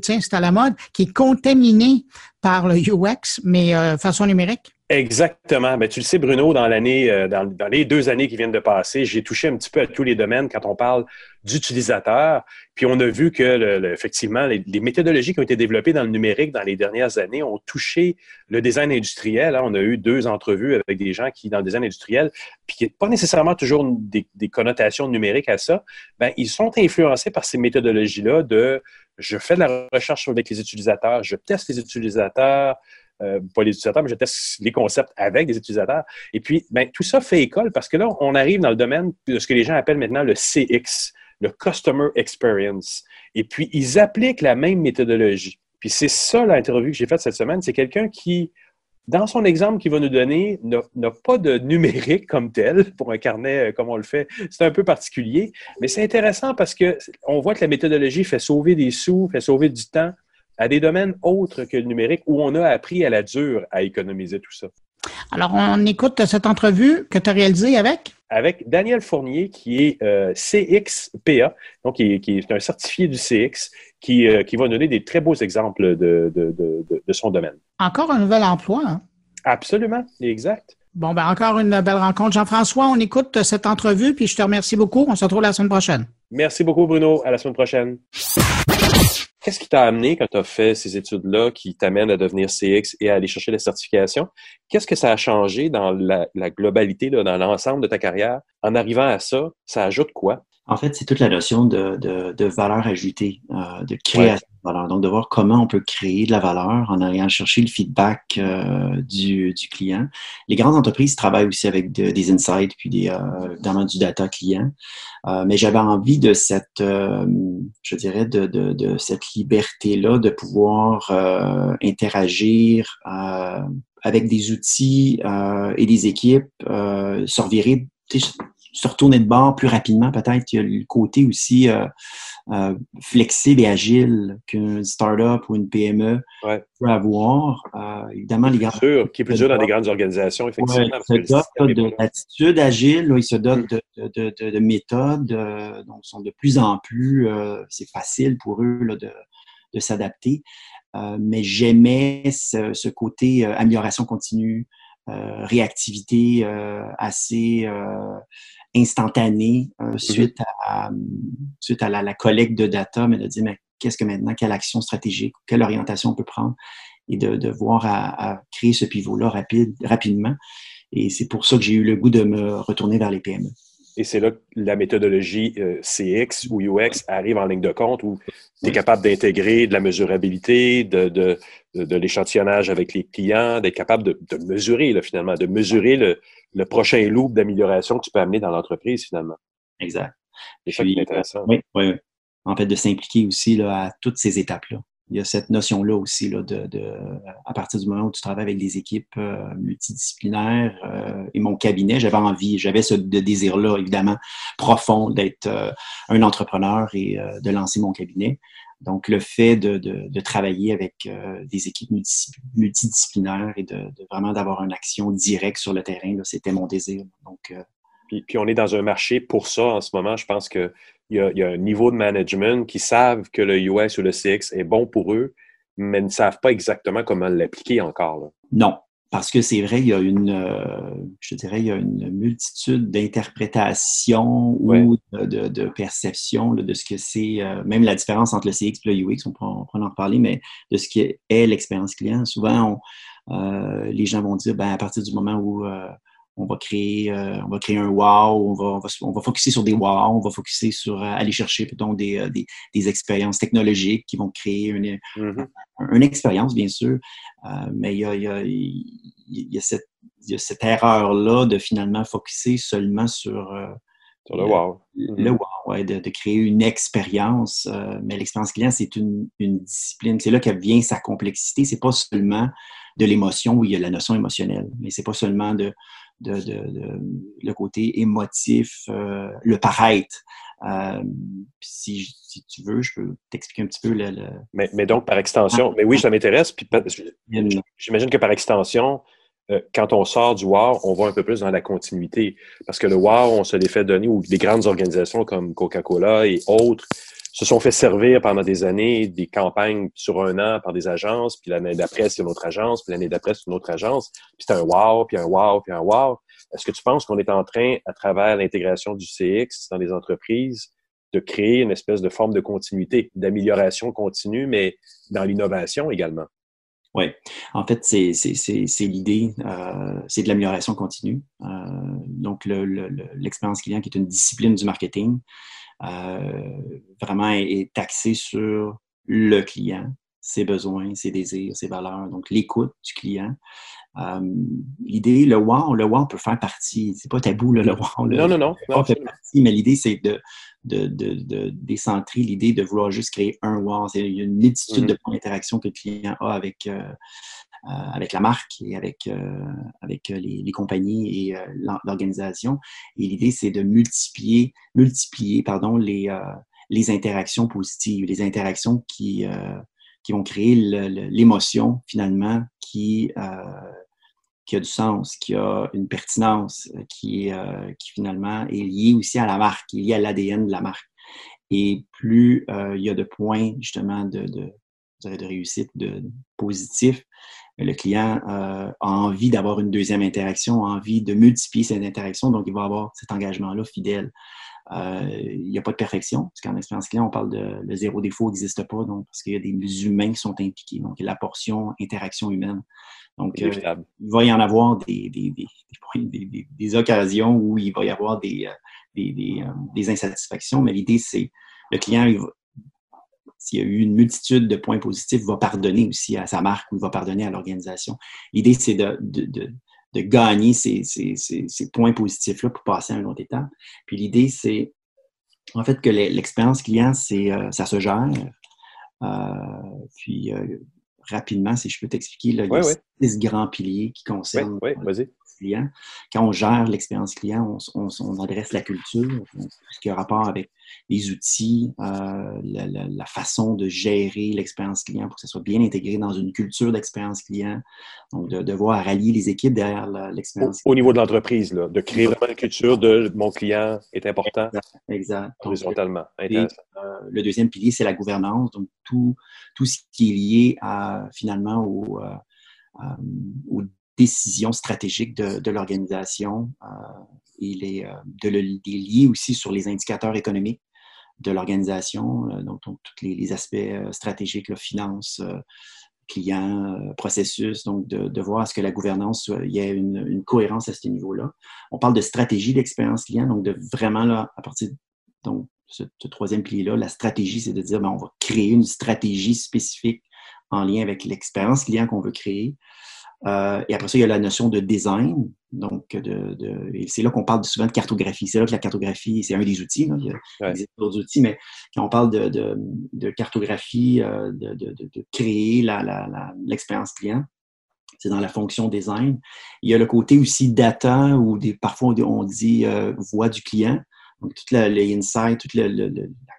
tiens, c'est à la mode, qui est contaminé par le UX, mais euh, façon numérique. Exactement. Ben, tu le sais, Bruno, dans l'année, euh, dans, les deux années qui viennent de passer, j'ai touché un petit peu à tous les domaines quand on parle d'utilisateurs. Puis on a vu que effectivement, les, méthodologies qui ont été développées dans le numérique dans les dernières années ont touché le design industriel. Hein. On a eu deux entrevues avec des gens qui, dans le design industriel, puis qui n'ont pas nécessairement toujours des, connotations numériques à ça, ben, ils sont influencés par ces méthodologies-là de je fais de la recherche avec les utilisateurs, je teste les utilisateurs, euh, pas les utilisateurs, mais je teste les concepts avec des utilisateurs. Et puis, ben, tout ça fait école parce que là, on arrive dans le domaine de ce que les gens appellent maintenant le CX, le Customer Experience. Et puis, ils appliquent la même méthodologie. Puis c'est ça l'interview que j'ai faite cette semaine. C'est quelqu'un qui, dans son exemple qu'il va nous donner, n'a pas de numérique comme tel pour un carnet euh, comme on le fait. C'est un peu particulier, mais c'est intéressant parce qu'on voit que la méthodologie fait sauver des sous, fait sauver du temps à des domaines autres que le numérique où on a appris à la dure à économiser tout ça. Alors, on écoute cette entrevue que tu as réalisée avec? Avec Daniel Fournier, qui est euh, CXPA, donc qui est, un certifié du CX, qui, euh, qui va donner des très beaux exemples de, de, de, son domaine. Encore un nouvel emploi. Hein? Absolument, exact. Bon, ben encore une belle rencontre. Jean-François, on écoute cette entrevue, puis je te remercie beaucoup. On se retrouve la semaine prochaine. Merci beaucoup, Bruno. À la semaine prochaine. Qu'est-ce qui t'a amené quand tu as fait ces études-là qui t'amènent à devenir CX et à aller chercher la certification? Qu'est-ce que ça a changé dans la, globalité, dans l'ensemble de ta carrière? En arrivant à ça, ça ajoute quoi? En fait, c'est toute la notion de, de, valeur ajoutée, euh, de création de valeur. Donc, de voir comment on peut créer de la valeur en allant chercher le feedback euh, du, du, client. Les grandes entreprises travaillent aussi avec des insights puis des, euh, du data client. Euh, mais j'avais envie de cette, je dirais, de, de, de cette liberté-là de pouvoir interagir avec des outils et des équipes, se revirer, se retourner de bord plus rapidement. Peut-être il y a le côté aussi euh, flexible et agile qu'une startup ou une PME peut avoir. Euh, évidemment, les grands... Sûr, qui est plus dur dans des grandes organisations, effectivement. il se dote de l'attitude agile, il se dote de, de, de, de méthodes, euh, donc sont de plus en plus, c'est facile pour eux là, de, de s'adapter. mais j'aimais ce, ce, côté amélioration continue, réactivité assez instantané euh, mhm. suite à, suite à la, collecte de data, mais de dire, mais qu'est-ce que maintenant, quelle action stratégique, quelle orientation on peut prendre et de, de voir à, créer ce pivot-là rapide, rapidement. Et c'est pour ça que j'ai eu le goût de me retourner vers les PME. Et c'est là que la méthodologie euh, CX ou UX arrive en ligne de compte où tu es capable d'intégrer de la mesurabilité, de, de, de, l'échantillonnage avec les clients, d'être capable de, de mesurer là, finalement, de mesurer le, le prochain loop d'amélioration que tu peux amener dans l'entreprise finalement. Exact. C'est intéressant. Oui, oui, En fait, de s'impliquer aussi là, à toutes ces étapes-là il y a cette notion-là aussi là, de, à partir du moment où tu travailles avec des équipes euh, multidisciplinaires euh, et mon cabinet, j'avais envie, j'avais ce désir-là évidemment profond d'être euh, un entrepreneur et de lancer mon cabinet. Donc le fait de, de travailler avec des équipes multidisciplinaires et de, vraiment d'avoir une action directe sur le terrain, c'était mon désir. Donc puis, on est dans un marché pour ça en ce moment. Je pense que il y, a, un niveau de management qui savent que le US ou le CX est bon pour eux, mais ne savent pas exactement comment l'appliquer encore. Non, parce que c'est vrai, il y a une, euh, je dirais, il y a une multitude d'interprétations ou de, de, perceptions de ce que c'est, euh, même la différence entre le CX et le UX, on on en reparler, mais de ce qui est l'expérience client. Souvent, euh, les gens vont dire, ben, à partir du moment où on va créer, on va créer un wow, on va, on va, on va focuser sur des wow, on va focuser sur aller chercher plutôt des, des, des, expériences technologiques qui vont créer une, mm-hmm. une expérience, bien sûr, mais il y a, il y a, il y a cette, il y a cette erreur-là de finalement focuser seulement sur le wow. Le wow, de, créer une expérience. Euh, mais l'expérience client, c'est une, discipline. C'est là que vient sa complexité. C'est pas seulement de l'émotion où il y a la notion émotionnelle, mais c'est pas seulement de, le côté émotif, euh, le paraître. Euh, si, tu veux, je peux t'expliquer un petit peu le. Mais, mais, donc, par extension, ah. mais oui, ça m'intéresse. Puis j'imagine que par extension, euh, quand on sort du WAR, on va un peu plus dans la continuité. Parce que le WAR, on se l'est fait donner, ou des grandes organisations comme Coca-Cola et autres se sont fait servir pendant des années des campagnes sur un an par des agences, puis l'année d'après, c'est une autre agence, puis l'année d'après, c'est une autre agence, puis c'est un wow, puis un wow, puis un wow. Est-ce que tu penses qu'on est en train, à travers l'intégration du CX dans les entreprises, de créer une espèce de forme de continuité, d'amélioration continue, mais dans l'innovation également? Oui, en fait, c'est l'idée, euh, c'est de l'amélioration continue. Euh, donc, l'expérience client qui est une discipline du marketing, vraiment est, taxée sur le client, ses besoins, ses désirs, ses valeurs, donc l'écoute du client. l'idée, le wow, le wow peut faire partie, c'est pas tabou, le wow. non, non, non. Le fait partie, mais l'idée, c'est de, de, de, décentrer l'idée de vouloir juste créer un wow. Il y a une multitude de mm-hmm. points d'interaction que le client a avec, euh, euh, avec la marque et avec, euh, avec les, compagnies et l'organisation. Et l'idée, c'est de multiplier, multiplier pardon, les, les interactions positives, les interactions qui, qui vont créer l'émotion finalement qui, qui a du sens, qui a une pertinence, euh, qui, euh, qui finalement est liée aussi à la marque, qui est liée à l'ADN de la marque. Et plus euh, il y a de points justement de, de, de réussite de, positif, le client a envie d'avoir une deuxième interaction, a envie de multiplier cette interaction, donc il va avoir cet engagement-là fidèle. il n'y a pas de perfection, parce qu'en expérience client, on parle de le zéro défaut n'existe pas, donc parce qu'il y a des humains qui sont impliqués. Donc, la portion interaction humaine. Donc, euh, il va y en avoir des, des, occasions où il va y avoir des, euh, euh, des, insatisfactions, mais l'idée, c'est le client, s'il y a eu une multitude de points positifs, va pardonner aussi à sa marque ou il va pardonner à l'organisation. L'idée, c'est de, de, gagner ces, ces, ces, points positifs-là pour passer à un autre étape. Puis l'idée, c'est en fait que l'expérience client, c'est ça se gère. puis rapidement, si je peux t'expliquer, il y a six grands piliers qui concernent le client. Quand on gère l'expérience client, on, adresse la culture, ce qui a rapport avec les outils, euh, la, façon de gérer l'expérience client pour que ça soit bien intégré dans une culture d'expérience client. Donc, de devoir rallier les équipes derrière l'expérience au, au, niveau de l'entreprise, de créer vraiment une culture de mon client est important. Exact. Horizontalement. Euh, le deuxième pilier, c'est la gouvernance. Donc, tout, tout ce qui est lié à, finalement au, euh, aux décisions stratégiques de, l'organisation et les, de le, lier aussi sur les indicateurs économiques de l'organisation, euh, donc, tous les, aspects euh, stratégiques, la finance, euh, client, processus, donc de, voir à ce que la gouvernance, il y ait une, cohérence à ce niveau-là. On parle de stratégie d'expérience client, donc de vraiment, là, à partir donc, ce, ce troisième pilier-là, la stratégie, c'est de dire, ben, on va créer une stratégie spécifique en lien avec l'expérience client qu'on veut créer. Euh, et après ça, il y a la notion de design. Donc, de, de c'est là qu'on parle souvent de cartographie. C'est là que la cartographie, c'est un des outils. Là. Il y a d'autres outils, mais quand on parle de, de cartographie, euh, de, créer l'expérience client, c'est dans la fonction design. Il y a le côté aussi data, ou des, parfois on dit euh, voix du client. Donc, toute la, les insights, toute la,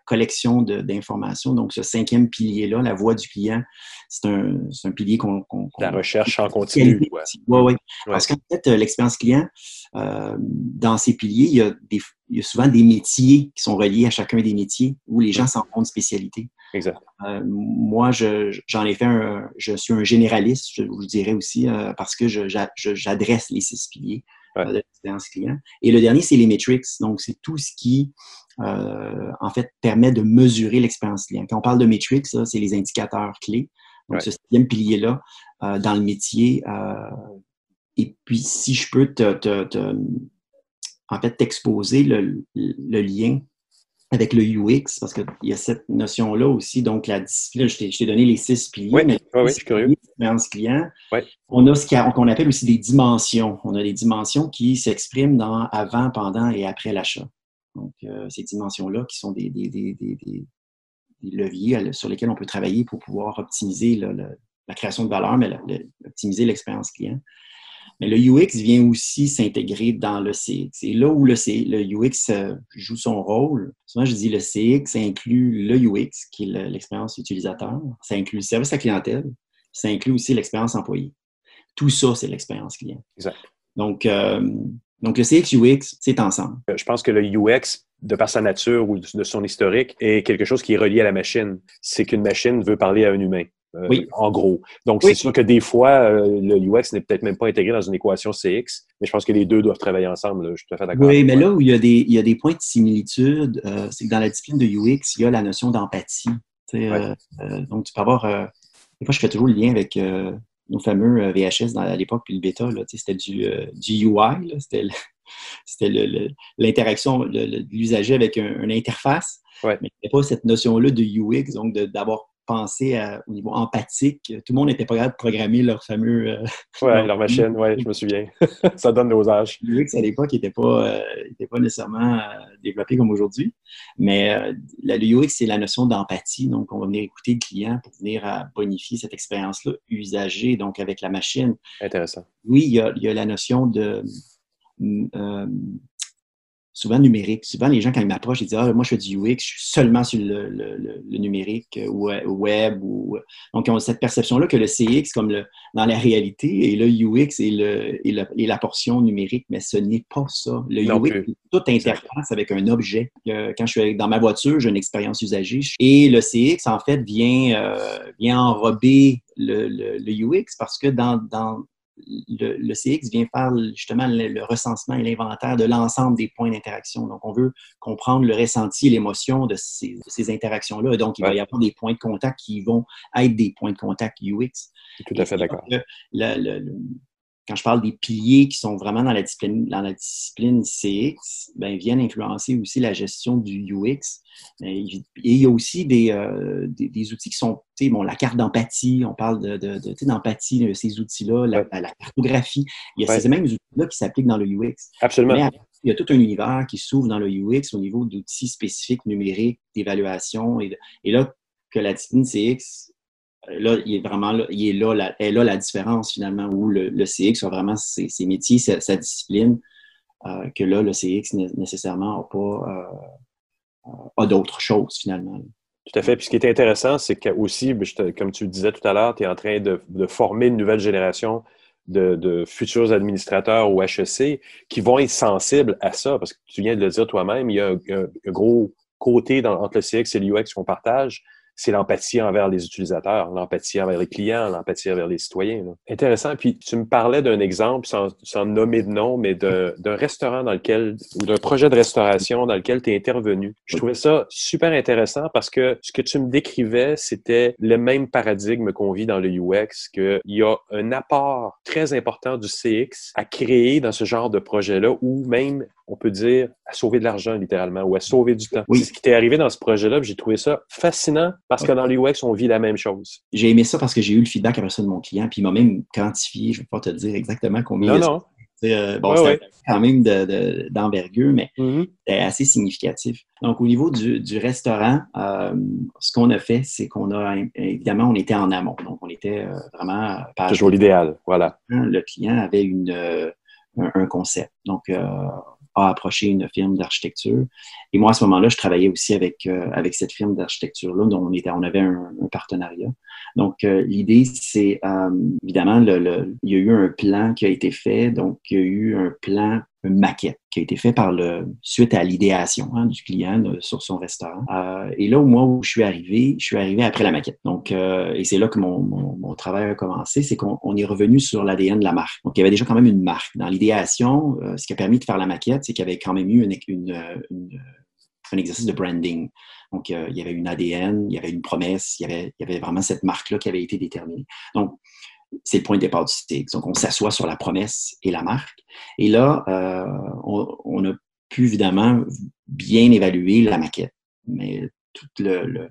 collection d'informations. Donc, ce cinquième pilier-là, la voix du client, c'est un, un, pilier qu'on. la recherche en continu. Oui, oui. Ouais. Parce qu'en fait, euh, l'expérience client, euh, dans ces piliers, il y, a des, il y, a souvent des métiers qui sont reliés à chacun des métiers où les gens s'en font une spécialité. Exact. Euh, moi, j'en ai fait un. Je suis un généraliste, je vous le dirais aussi, euh, parce que j'adresse les six piliers de l'expérience client. Et le dernier, c'est les metrics. Donc, c'est tout ce qui, euh, en fait, permet de mesurer l'expérience client. Quand on parle de metrics, c'est les indicateurs clés. Donc, ce sixième pilier-là, euh, dans le métier, euh, et puis, si je peux te, en fait, t'exposer le, lien avec le UX, parce qu'il y a cette notion-là aussi, donc la discipline, je t'ai donné les six piliers, oui, mais oui, je suis curieux. L'expérience client, on a ce qu'on appelle aussi des dimensions. On a des dimensions qui s'expriment dans avant, pendant et après l'achat. Donc, euh, ces dimensions-là qui sont des, des, des, des, leviers sur lesquels on peut travailler pour pouvoir optimiser la création de valeur, mais optimiser l'expérience client. Mais le UX vient aussi s'intégrer dans le CX. Et là où le, le UX euh, joue son rôle, souvent je dis le CX inclut le UX, qui est l'expérience utilisateur, ça inclut le service à clientèle, ça inclut aussi l'expérience employée. Tout ça, c'est l'expérience client. Exact. Donc, euh, donc le CX UX, c'est ensemble. Euh, je pense que le UX, de par sa nature ou de son historique, est quelque chose qui est relié à la machine. C'est qu'une machine veut parler à un humain. Euh, oui. en gros. Donc, c'est sûr que des fois, euh, le UX n'est peut-être même pas intégré dans une équation CX, mais je pense que les deux doivent travailler ensemble. je suis tout à fait d'accord. Oui, mais là où il y, a des, il y a des points de similitude, euh, c'est que dans la discipline de UX, il y a la notion d'empathie. donc, tu peux avoir. des fois, je fais toujours le lien avec nos fameux VHS dans, à l'époque, puis le bêta. C'était du, du UI, c'était l'interaction de l'usager avec une interface. Mais il n'y avait pas cette notion-là de UX, donc d'avoir penser au niveau empathique. Tout le monde n'était pas capable de programmer leur fameux. Euh, oui, leur machine, oui, je me souviens. ça donne nos âges. L'UX à l'époque n'était pas, euh, pas nécessairement euh, développé comme aujourd'hui. Mais la, le UX, c'est la notion d'empathie. Donc, on va venir écouter le client pour venir à bonifier cette expérience-là usagée, donc avec la machine. Intéressant. Oui, il y a, il y a la notion de souvent numérique. Souvent, les gens, quand ils m'approchent, ils disent Ah, moi, je fais du UX, je suis seulement sur le, numérique ou euh, web. Ou... Donc, ils ont cette perception-là que le CX, comme le, dans la réalité, et le UX est, le, la portion numérique, mais ce n'est pas ça. Le UX, c'est toute interface avec un objet. Quand je suis dans ma voiture, j'ai une expérience usagée. Et le CX, en fait, vient, euh, vient enrober le, UX parce que dans, dans, le, CX vient faire justement le, recensement et l'inventaire de l'ensemble des points d'interaction. Donc, on veut comprendre le ressenti et l'émotion de ces, interactions-là. Donc, il va y avoir des points de contact qui vont être des points de contact UX. Tout à fait d'accord quand je parle des piliers qui sont vraiment dans la discipline, dans la discipline CX, ben, viennent influencer aussi la gestion du UX. Et il y a aussi des, euh, des, outils qui sont, bon, la carte d'empathie, on parle d'empathie, de, de, ces outils-là, la, cartographie. Il y a ces mêmes outils-là qui s'appliquent dans le UX. Absolument. Mais il y a tout un univers qui s'ouvre dans le UX au niveau d'outils spécifiques numériques, d'évaluation. Et, et là, que la discipline CX là, il est vraiment là, il est là, la, la différence finalement, où le, CX a vraiment ses, métiers, sa, discipline, euh, que là, le CX nécessairement n'a pas euh, d'autres choses finalement. Tout à fait. Puis ce qui est intéressant, c'est que aussi, ben, comme tu le disais tout à l'heure, tu es en train de, former une nouvelle génération de, futurs administrateurs ou HEC qui vont être sensibles à ça, parce que tu viens de le dire toi-même, il y a un, gros côté entre le CX et l'UX qu'on partage, c'est l'empathie envers les utilisateurs, l'empathie envers les clients, l'empathie envers les citoyens. Intéressant. Puis tu me parlais d'un exemple, sans, sans, nommer de nom, mais d'un restaurant dans lequel, ou d'un projet de restauration dans lequel tu es intervenu. Je trouvais ça super intéressant parce que ce que tu me décrivais, c'était le même paradigme qu'on vit dans le UX, qu'il y a un apport très important du CX à créer dans ce genre de projet-là, ou même on peut dire, à sauver de l'argent littéralement ou à sauver du temps. Oui. C'est ce qui t'est arrivé dans ce projet-là, j'ai trouvé ça fascinant parce que dans l'UX, on vit la même chose. J'ai aimé ça parce que j'ai eu le feedback après ça de mon client, puis il m'a même quantifié, je ne vais pas te dire exactement combien. Non, non. Euh, bon, c'était quand même d'envergure, mais mm-hmm. c'était assez significatif. Donc, au niveau du, restaurant, euh, ce qu'on a fait, c'est qu'on a, évidemment, on était en amont. Donc, on était euh, vraiment... Toujours l'idéal, voilà. Le client avait une, un, un, concept. Donc, a approché une firme d'architecture. Et moi, à ce moment-là, je travaillais aussi avec, euh, avec cette firme d'architecture-là, dont on, était, on avait un, partenariat. Donc, euh, l'idée, c'est euh, évidemment, le, il y a eu un plan qui a été fait. Donc, il y a eu un plan une maquette qui a été faite par le suite à l'idéation hein, du client sur son restaurant. Euh, et là, au moment où je suis arrivé, je suis arrivé après la maquette. Donc, euh, et c'est là que mon, mon, mon, travail a commencé, c'est qu'on est revenu sur l'ADN de la marque. Donc, il y avait déjà quand même une marque. Dans l'idéation, euh, ce qui a permis de faire la maquette, c'est qu'il y avait quand même eu une, une, une, un exercice de branding. Donc, il y avait une ADN, il y avait une promesse, il y avait, il y avait vraiment cette marque-là qui avait été déterminée. Donc, c'est le point de départ du site. Donc, on s'assoit sur la promesse et la marque. Et là, euh, on, a pu évidemment bien évaluer la maquette. Mais tout le,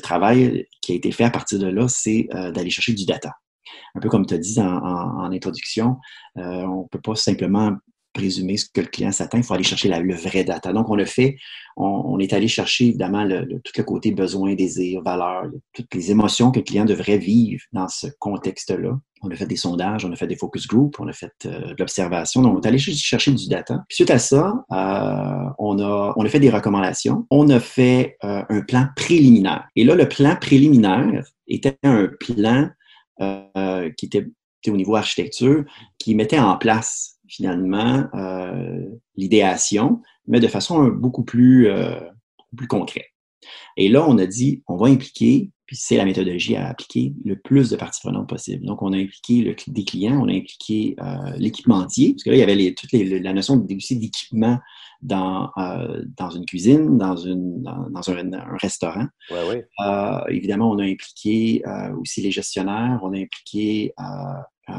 travail qui a été fait à partir de là, c'est euh, d'aller chercher du data. Un peu comme tu as dit en, introduction, euh, on ne peut pas simplement présumer ce que le client s'attend, il faut aller chercher le vrai data. Donc, on a fait, on, est allé chercher évidemment tout le côté besoin, désir, valeur, toutes les émotions que le client devrait vivre dans ce contexte-là. On a fait des sondages, on a fait des focus groups, on a fait euh, de l'observation. Donc, on est allé chercher du data. suite à ça, euh, on, a, on a fait des recommandations. On a fait euh, un plan préliminaire. Et là, le plan préliminaire était un plan qui était au niveau architecture, qui mettait en place finalement euh, l'idéation, mais de façon beaucoup plus, euh, plus concrète. Et là, on a dit, on va impliquer, puis c'est la méthodologie à appliquer, le plus de parties prenantes possible. Donc, on a impliqué le, des clients, on a impliqué euh, l'équipementier, parce que là, il y avait les, toute les, la notion d'équipement dans, euh, dans une cuisine, dans, une, dans, un, un, restaurant. Ouais, ouais. Euh, évidemment, on a impliqué euh, aussi les gestionnaires, on a impliqué euh,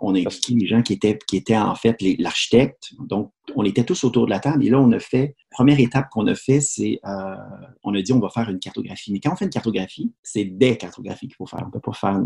on a impliqué les gens qui étaient, qui étaient en fait l'architecte. Donc, on était tous autour de la table. Et là, on a fait, première étape qu'on a fait, c'est, euh, on a dit, on va faire une cartographie. Mais quand on fait une cartographie, c'est des cartographies qu'il faut faire. On ne peut pas faire,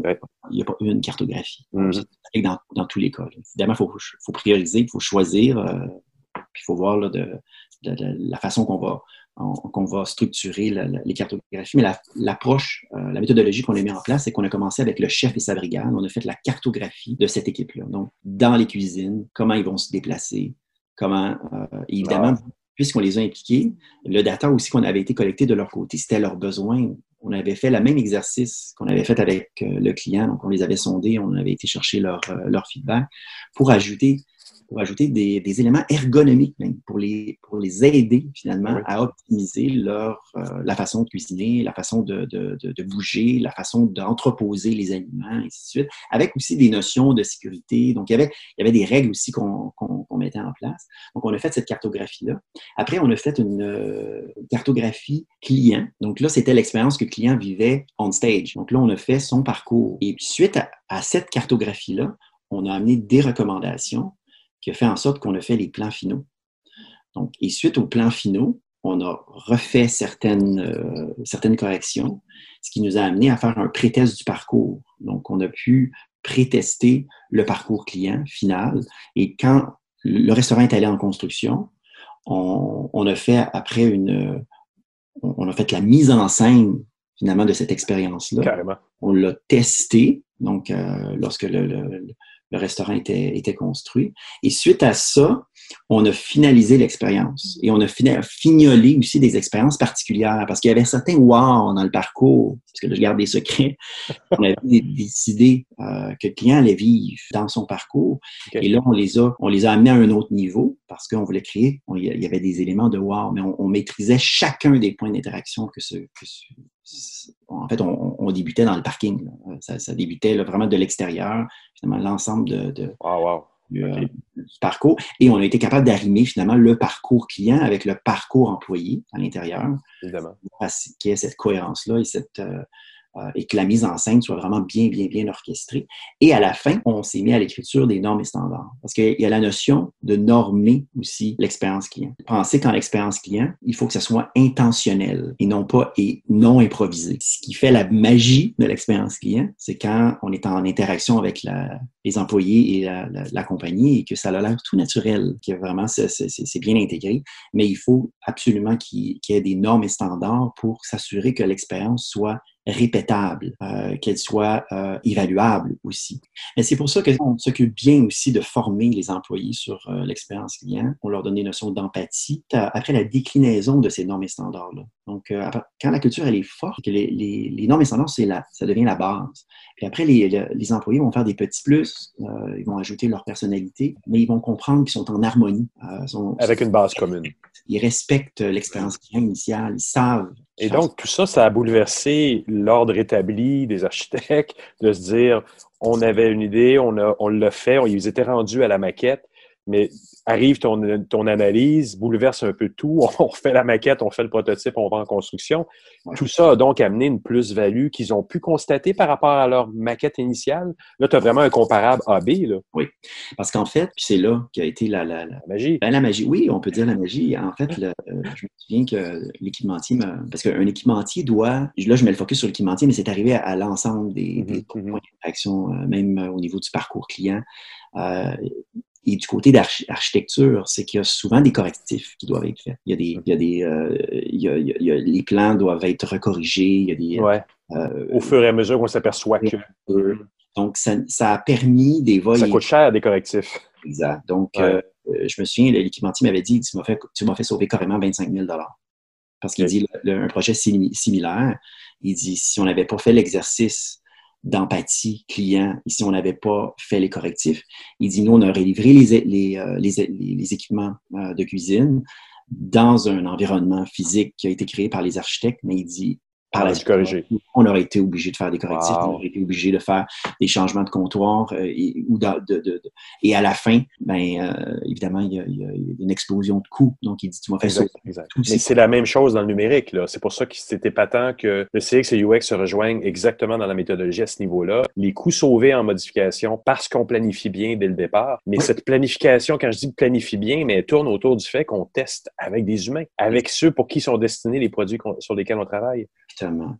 il n'y a pas une cartographie. Mm-hmm. dans, dans, tous les cas. Évidemment, il faut, faut, prioriser, il faut choisir, euh, puis il faut voir là, de, la façon qu'on va, qu'on va structurer les cartographies. Mais l'approche, euh, la, méthodologie qu'on a mis en place, c'est qu'on a commencé avec le chef et sa brigade. On a fait la cartographie de cette équipe-là. Donc, dans les cuisines, comment ils vont se déplacer, comment, euh, évidemment, puisqu'on les a impliqués, le data aussi qu'on avait été collecté de leur côté, c'était leurs besoins. On avait fait le même exercice qu'on avait fait avec euh, le client, donc on les avait sondés, on avait été chercher leur, leur feedback pour ajouter pour ajouter des, des, éléments ergonomiques même, pour les, pour les aider finalement à optimiser leur, euh, la façon de cuisiner, la façon de, de, de, bouger, la façon d'entreposer les aliments, et ainsi de suite, avec aussi des notions de sécurité. Donc, il y avait, il y avait des règles aussi qu'on mettait en place. Donc, on a fait cette cartographie-là. Après, on a fait une euh, cartographie client. Donc là, c'était l'expérience que le client vivait on stage. Donc là, on a fait son parcours. Et suite à, à cette cartographie-là, on a amené des recommandations qui a fait en sorte qu'on a fait les plans finaux. Donc, et suite aux plans finaux, on a refait certaines, euh, certaines corrections, ce qui nous a amené à faire un pré-test du parcours. Donc, on a pu pré-tester le parcours client final. Et quand le restaurant est allé en construction, on, on a fait après une, on a fait la mise en scène finalement de cette expérience-là. On l'a testé. Donc, euh, lorsque le, le, le restaurant était, était construit. Et suite à ça, on a finalisé l'expérience et on a fignolé aussi des expériences particulières parce qu'il y avait certains wow dans le parcours, parce que je garde des secrets. On avait décidé euh, que le client allait vivre dans son parcours. Et là, on les a, on les a amenés à un autre niveau parce qu'on voulait créer, il y avait des éléments de wow, mais on, maîtrisait chacun des points d'interaction que ce, que ce en fait, on, débutait dans le parking. Ça, débutait vraiment de l'extérieur, finalement, l'ensemble de, euh, du, parcours. Et on a été capable d'arrimer finalement le parcours client avec le parcours employé à l'intérieur. Évidemment. Qu'il y ait cette cohérence-là et cette, euh, euh, et que la mise en scène soit vraiment bien, bien, bien orchestrée. Et à la fin, on s'est mis à l'écriture des normes et standards. Parce qu'il y a la notion de normer aussi l'expérience client. Pensez qu'en l'expérience client, il faut que ça soit intentionnel et non pas et non improvisé. Ce qui fait la magie de l'expérience client, c'est quand on est en interaction avec les employés et la, compagnie et que ça a l'air tout naturel, que vraiment c'est bien intégré. Mais il faut absolument qu'il y ait des normes et standards pour s'assurer que l'expérience soit répétable, euh, qu'elle soit euh, évaluable aussi. Et c'est pour ça qu'on s'occupe bien aussi de former les employés sur euh, l'expérience client. On leur donne des notions d'empathie après la déclinaison de ces normes et standards-là. Donc, quand la culture elle est forte, que les, les, normes et standards, c'est la, ça devient la base. Puis après, les, les employés vont faire des petits plus, ils vont ajouter leur personnalité, mais ils vont comprendre qu'ils sont en harmonie. Avec une base commune. Ils respectent l'expérience client initiale, ils savent et donc, tout ça, ça a bouleversé l'ordre établi des architectes de se dire, on avait une idée, on, a, on l'a fait, ils étaient rendus à la maquette. Mais arrive ton, ton analyse, bouleverse un peu tout, on refait la maquette, on fait le prototype, on va en construction. Tout ça a donc amené une plus-value qu'ils ont pu constater par rapport à leur maquette initiale. Là, tu as vraiment un comparable AB. Là. Oui, parce qu'en fait, c'est là qu'a été la, la, magie. Ben, la magie, oui, on peut dire la magie. En fait, euh, je me souviens que l'équipementier, parce qu'un équipementier doit, là, je mets le focus sur l'équipementier, mais c'est arrivé à, l'ensemble des, mm-hmm, points mm-hmm. d'interaction, euh, même euh, au niveau du parcours client. Et du côté d'architecture, c'est qu'il y a souvent des correctifs qui doivent être faits. Il y a des, il y a des, euh, il, y a, il, y a, les plans doivent être recorrigés. Il y a des, ouais. euh, Au fur et à mesure qu'on s'aperçoit que. Donc, ça, ça, a permis des vols. Ça coûte cher des correctifs. Exact. Donc, euh, je me souviens, l'équipementier m'avait dit, tu m'as fait, tu m'as fait sauver carrément 25 000 Parce qu'il dit, un projet similaire, il dit, si on n'avait pas fait l'exercice d'empathie client si on n'avait pas fait les correctifs. Il dit, nous, on aurait livré les, les, euh, les, les équipements euh, de cuisine dans un environnement physique qui a été créé par les architectes, mais il dit, par la suite, on aurait été obligé de faire des correctifs, on aurait été obligé de faire des changements de comptoir euh, et, ou de, de, et à la fin, ben euh, évidemment, il y, a, il y, a, une explosion de coûts. Donc, il dit, tu m'as fait ça. Mais c'est la même chose dans le numérique. là. C'est pour ça que c'était patent que le CX et UX se rejoignent exactement dans la méthodologie à ce niveau-là. Les coûts sauvés en modification parce qu'on planifie bien dès le départ. Mais cette planification, quand je dis planifie bien, mais elle tourne autour du fait qu'on teste avec des humains, avec ceux pour qui sont destinés les produits sur lesquels on travaille.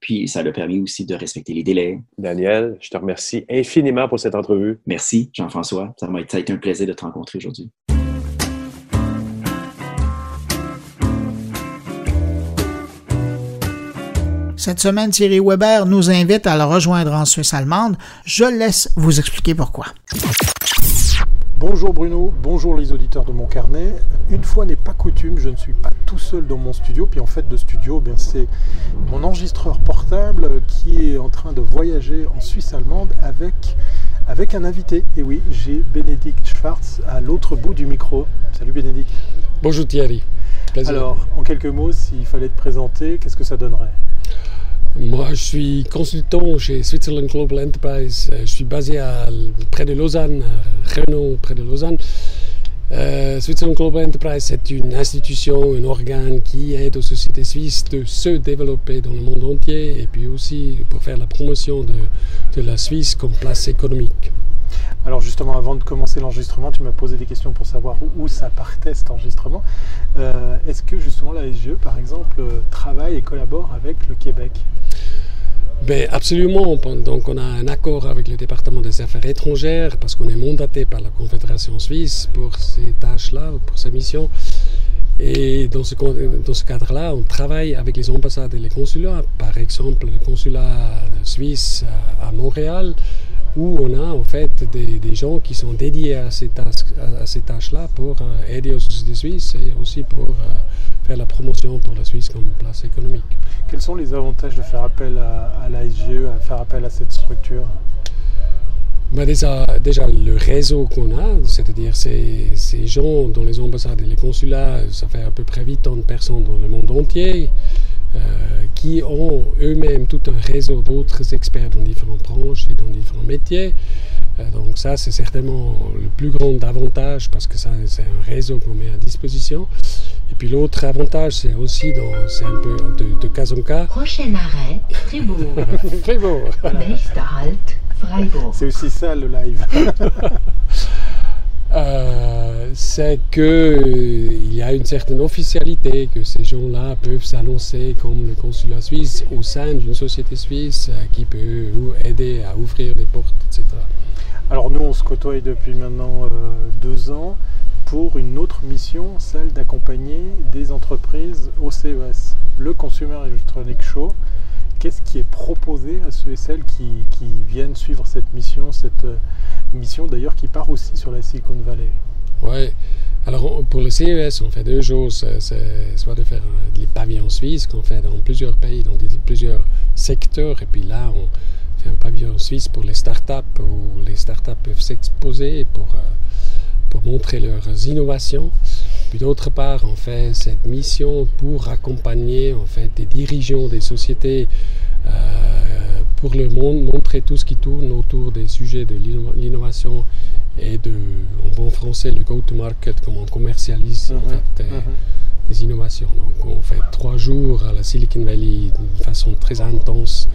Puis ça a permis aussi de respecter les délais. Daniel, je te remercie infiniment pour cette entrevue. Merci, Jean-François. Ça m'a été un plaisir de te rencontrer aujourd'hui. Cette semaine, Thierry Weber nous invite à le rejoindre en Suisse allemande. Je laisse vous expliquer pourquoi. Bonjour Bruno, bonjour les auditeurs de mon carnet. Une fois n'est pas coutume, je ne suis pas tout seul dans mon studio. Puis en fait, de studio, eh c'est mon enregistreur portable qui est en train de voyager en Suisse allemande avec, avec un invité. Et oui, j'ai Bénédicte Schwartz à l'autre bout du micro. Salut Bénédicte. Bonjour Thierry. Alors, en quelques mots, s'il fallait te présenter, qu'est-ce que ça donnerait? Moi, je suis consultant chez Switzerland Global Enterprise. Euh, je suis basé près de Lausanne, à Renault, près de Lausanne. Euh, Switzerland Global Enterprise, c'est une institution, un organe qui aide aux sociétés suisses de se développer dans le monde entier et puis aussi pour faire la promotion de la Suisse comme place économique. Alors justement, avant de commencer l'enregistrement, tu m'as posé des questions pour savoir où, ça partait cet enregistrement. Euh, est-ce que justement la SGE, par exemple, travaille et collabore avec le Québec? Ben, absolument. Donc, on a un accord avec le département des affaires étrangères parce qu'on est mandaté par la Confédération suisse pour ces tâches-là, pour ces missions. Et dans ce, cadre-là, on travaille avec les ambassades et les consulats. Par exemple, le consulat suisse à Montréal, où on a en fait des, gens qui sont dédiés à ces, tâches-là pour euh, aider aux sociétés suisses et aussi pour euh, faire la promotion pour la Suisse comme place économique. Quels sont les avantages de faire appel à, à l'ASGE, à faire appel à cette structure? Bah déjà, déjà, le réseau qu'on a, c'est-à-dire ces, ces, gens dans les ambassades et les consulats, ça fait à peu près 8 ans de personnes dans le monde entier, euh, qui ont eux-mêmes tout un réseau d'autres experts dans différentes branches et dans différents métiers. Euh, donc ça, c'est certainement le plus grand avantage parce que c'est un réseau qu'on met à disposition. Et puis l'autre avantage, c'est aussi, c'est un peu de, de, cas en cas. Prochain arrêt, Fribourg. Fribourg. halt, Freiburg. C'est aussi ça le live. euh, c'est qu'il euh, y a une certaine officialité, que ces gens-là peuvent s'annoncer comme le consulat suisse au sein d'une société suisse euh, qui peut aider à ouvrir des portes, etc. Alors nous, on se côtoie depuis maintenant euh, deux ans pour une autre mission, celle d'accompagner des entreprises au CES, le Consumer Electronic Show. Qu'est-ce qui est proposé à ceux et celles qui, viennent suivre cette mission, cette euh, mission d'ailleurs qui part aussi sur la Silicon Valley? Oui, alors pour le CES, on fait deux choses. C'est soit de faire les pavillons suisses qu'on fait dans plusieurs pays, dans plusieurs secteurs, et puis là, on fait un pavillon suisse pour les startups où les startups peuvent s'exposer pour. Euh, pour montrer leurs innovations. Puis d'autre part, on fait cette mission pour accompagner en fait des dirigeants des sociétés euh, pour le monde, montrer tout ce qui tourne autour des sujets de l'innovation et de, en bon français, le go-to-market, comment on commercialise en mhm. fait, mhm. Les innovations. Donc on fait trois jours à la Silicon Valley d'une façon très intense,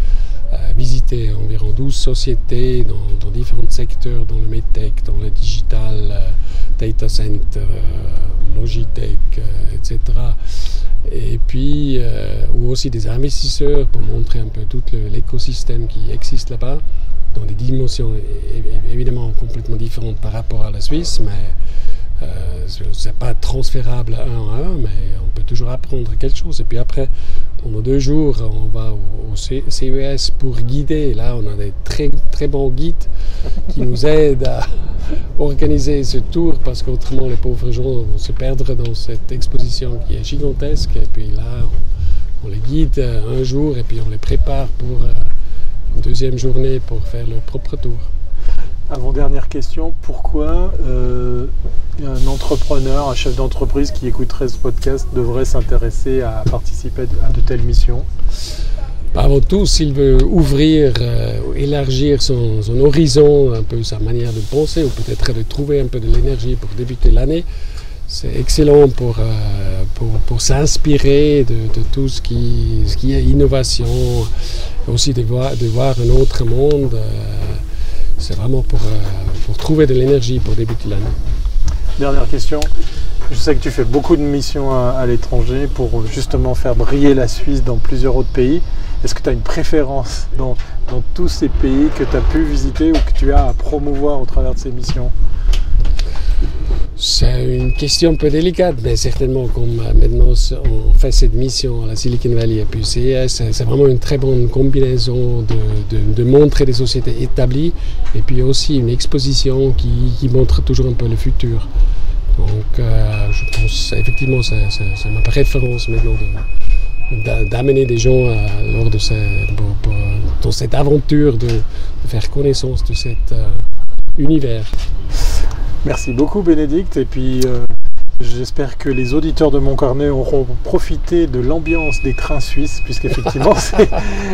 euh, visiter environ 12 sociétés dans, différents secteurs, dans le medtech, dans le digital, euh, data center, euh, Logitech, etc. Et puis, ou aussi des investisseurs pour montrer un peu tout l'écosystème qui existe là-bas dans des dimensions évidemment complètement différentes par rapport à la Suisse, mais euh, ce n'est pas transférable un à un, mais on peut toujours apprendre quelque chose. Et puis après, pendant deux jours, on va au, CES pour guider. Là, on a des très, très bons guides qui nous aident à organiser ce tour parce qu'autrement, les pauvres gens vont se perdre dans cette exposition qui est gigantesque. Et puis là, on, les guide un jour et puis on les prépare pour. Euh, deuxième journée pour faire leur propre tour. Avant-dernière question, pourquoi euh, un entrepreneur, un chef d'entreprise qui écouterait ce podcast devrait s'intéresser à participer à de telles missions? Bah, Avant tout, s'il veut ouvrir, euh, élargir son, horizon, un peu sa manière de penser, ou peut-être de trouver un peu de l'énergie pour débuter l'année, c'est excellent pour, euh, s'inspirer de, tout ce qui, est innovation, aussi de voir un autre monde. C'est vraiment pour, euh, pour trouver de l'énergie pour débuter l'année. Dernière question. Je sais que tu fais beaucoup de missions à, l'étranger pour justement faire briller la Suisse dans plusieurs autres pays. Est-ce que tu as une préférence dans tous ces pays que tu as pu visiter ou que tu as à promouvoir au travers de ces missions? C'est une question un peu délicate, mais certainement comme maintenant on fait cette mission à la Silicon Valley et puis CES, c'est vraiment une très bonne combinaison de, montrer des sociétés établies et puis aussi une exposition qui, montre toujours un peu le futur. Donc euh, je pense effectivement c'est ma préférence maintenant d'amener des gens euh, lors de dans cette aventure de, faire connaissance de cet euh, univers. Merci beaucoup Bénédicte et puis euh, j'espère que les auditeurs de mon carnet auront profité de l'ambiance des trains suisses puisqu'effectivement c'est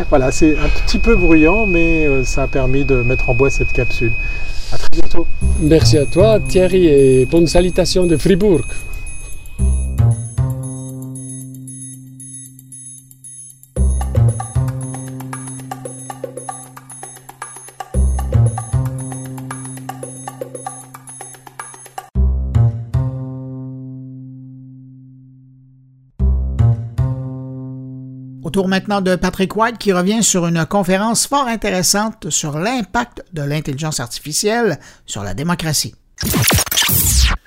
voilà, c'est un petit peu bruyant mais euh, ça a permis de mettre en bois cette capsule. À très bientôt. Merci à toi Thierry et bonne salutation de Fribourg. Autour maintenant de Patrick White qui revient sur une conférence fort intéressante sur l'impact de l'intelligence artificielle sur la démocratie.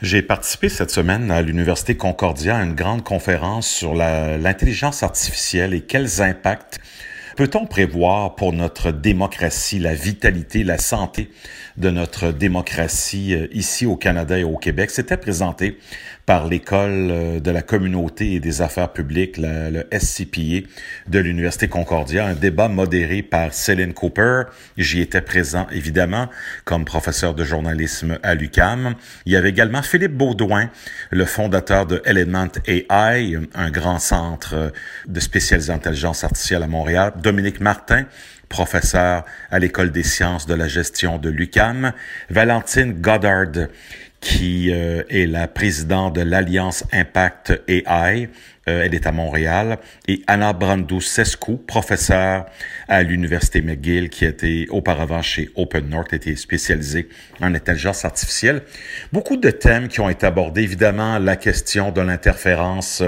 J'ai participé cette semaine à l'Université Concordia à une grande conférence sur l'intelligence artificielle et quels impacts peut-on prévoir pour notre démocratie, la vitalité, la santé de notre démocratie euh, ici au Canada et au Québec? C'était présenté par l'École euh, de la communauté et des affaires publiques, le SCPA de l'Université Concordia, un débat modéré par Céline Cooper. J'y étais présent, évidemment, comme professeur de journalisme à l'UCAM. Il y avait également Philippe Baudouin, le fondateur de Element AI, un grand centre de spécialisation en intelligence artificielle à Montréal. Dominique Martin, professeur à l'École des sciences de la gestion de l'UCAM. Valentine Goddard, qui euh, est la présidente de l'Alliance Impact AI. Euh, elle est à Montréal. Et Anna Brandou-Sescu, professeure à l'Université McGill, qui était auparavant chez Open North, était spécialisée en intelligence artificielle. Beaucoup de thèmes qui ont été abordés. Évidemment, la question de l'interférence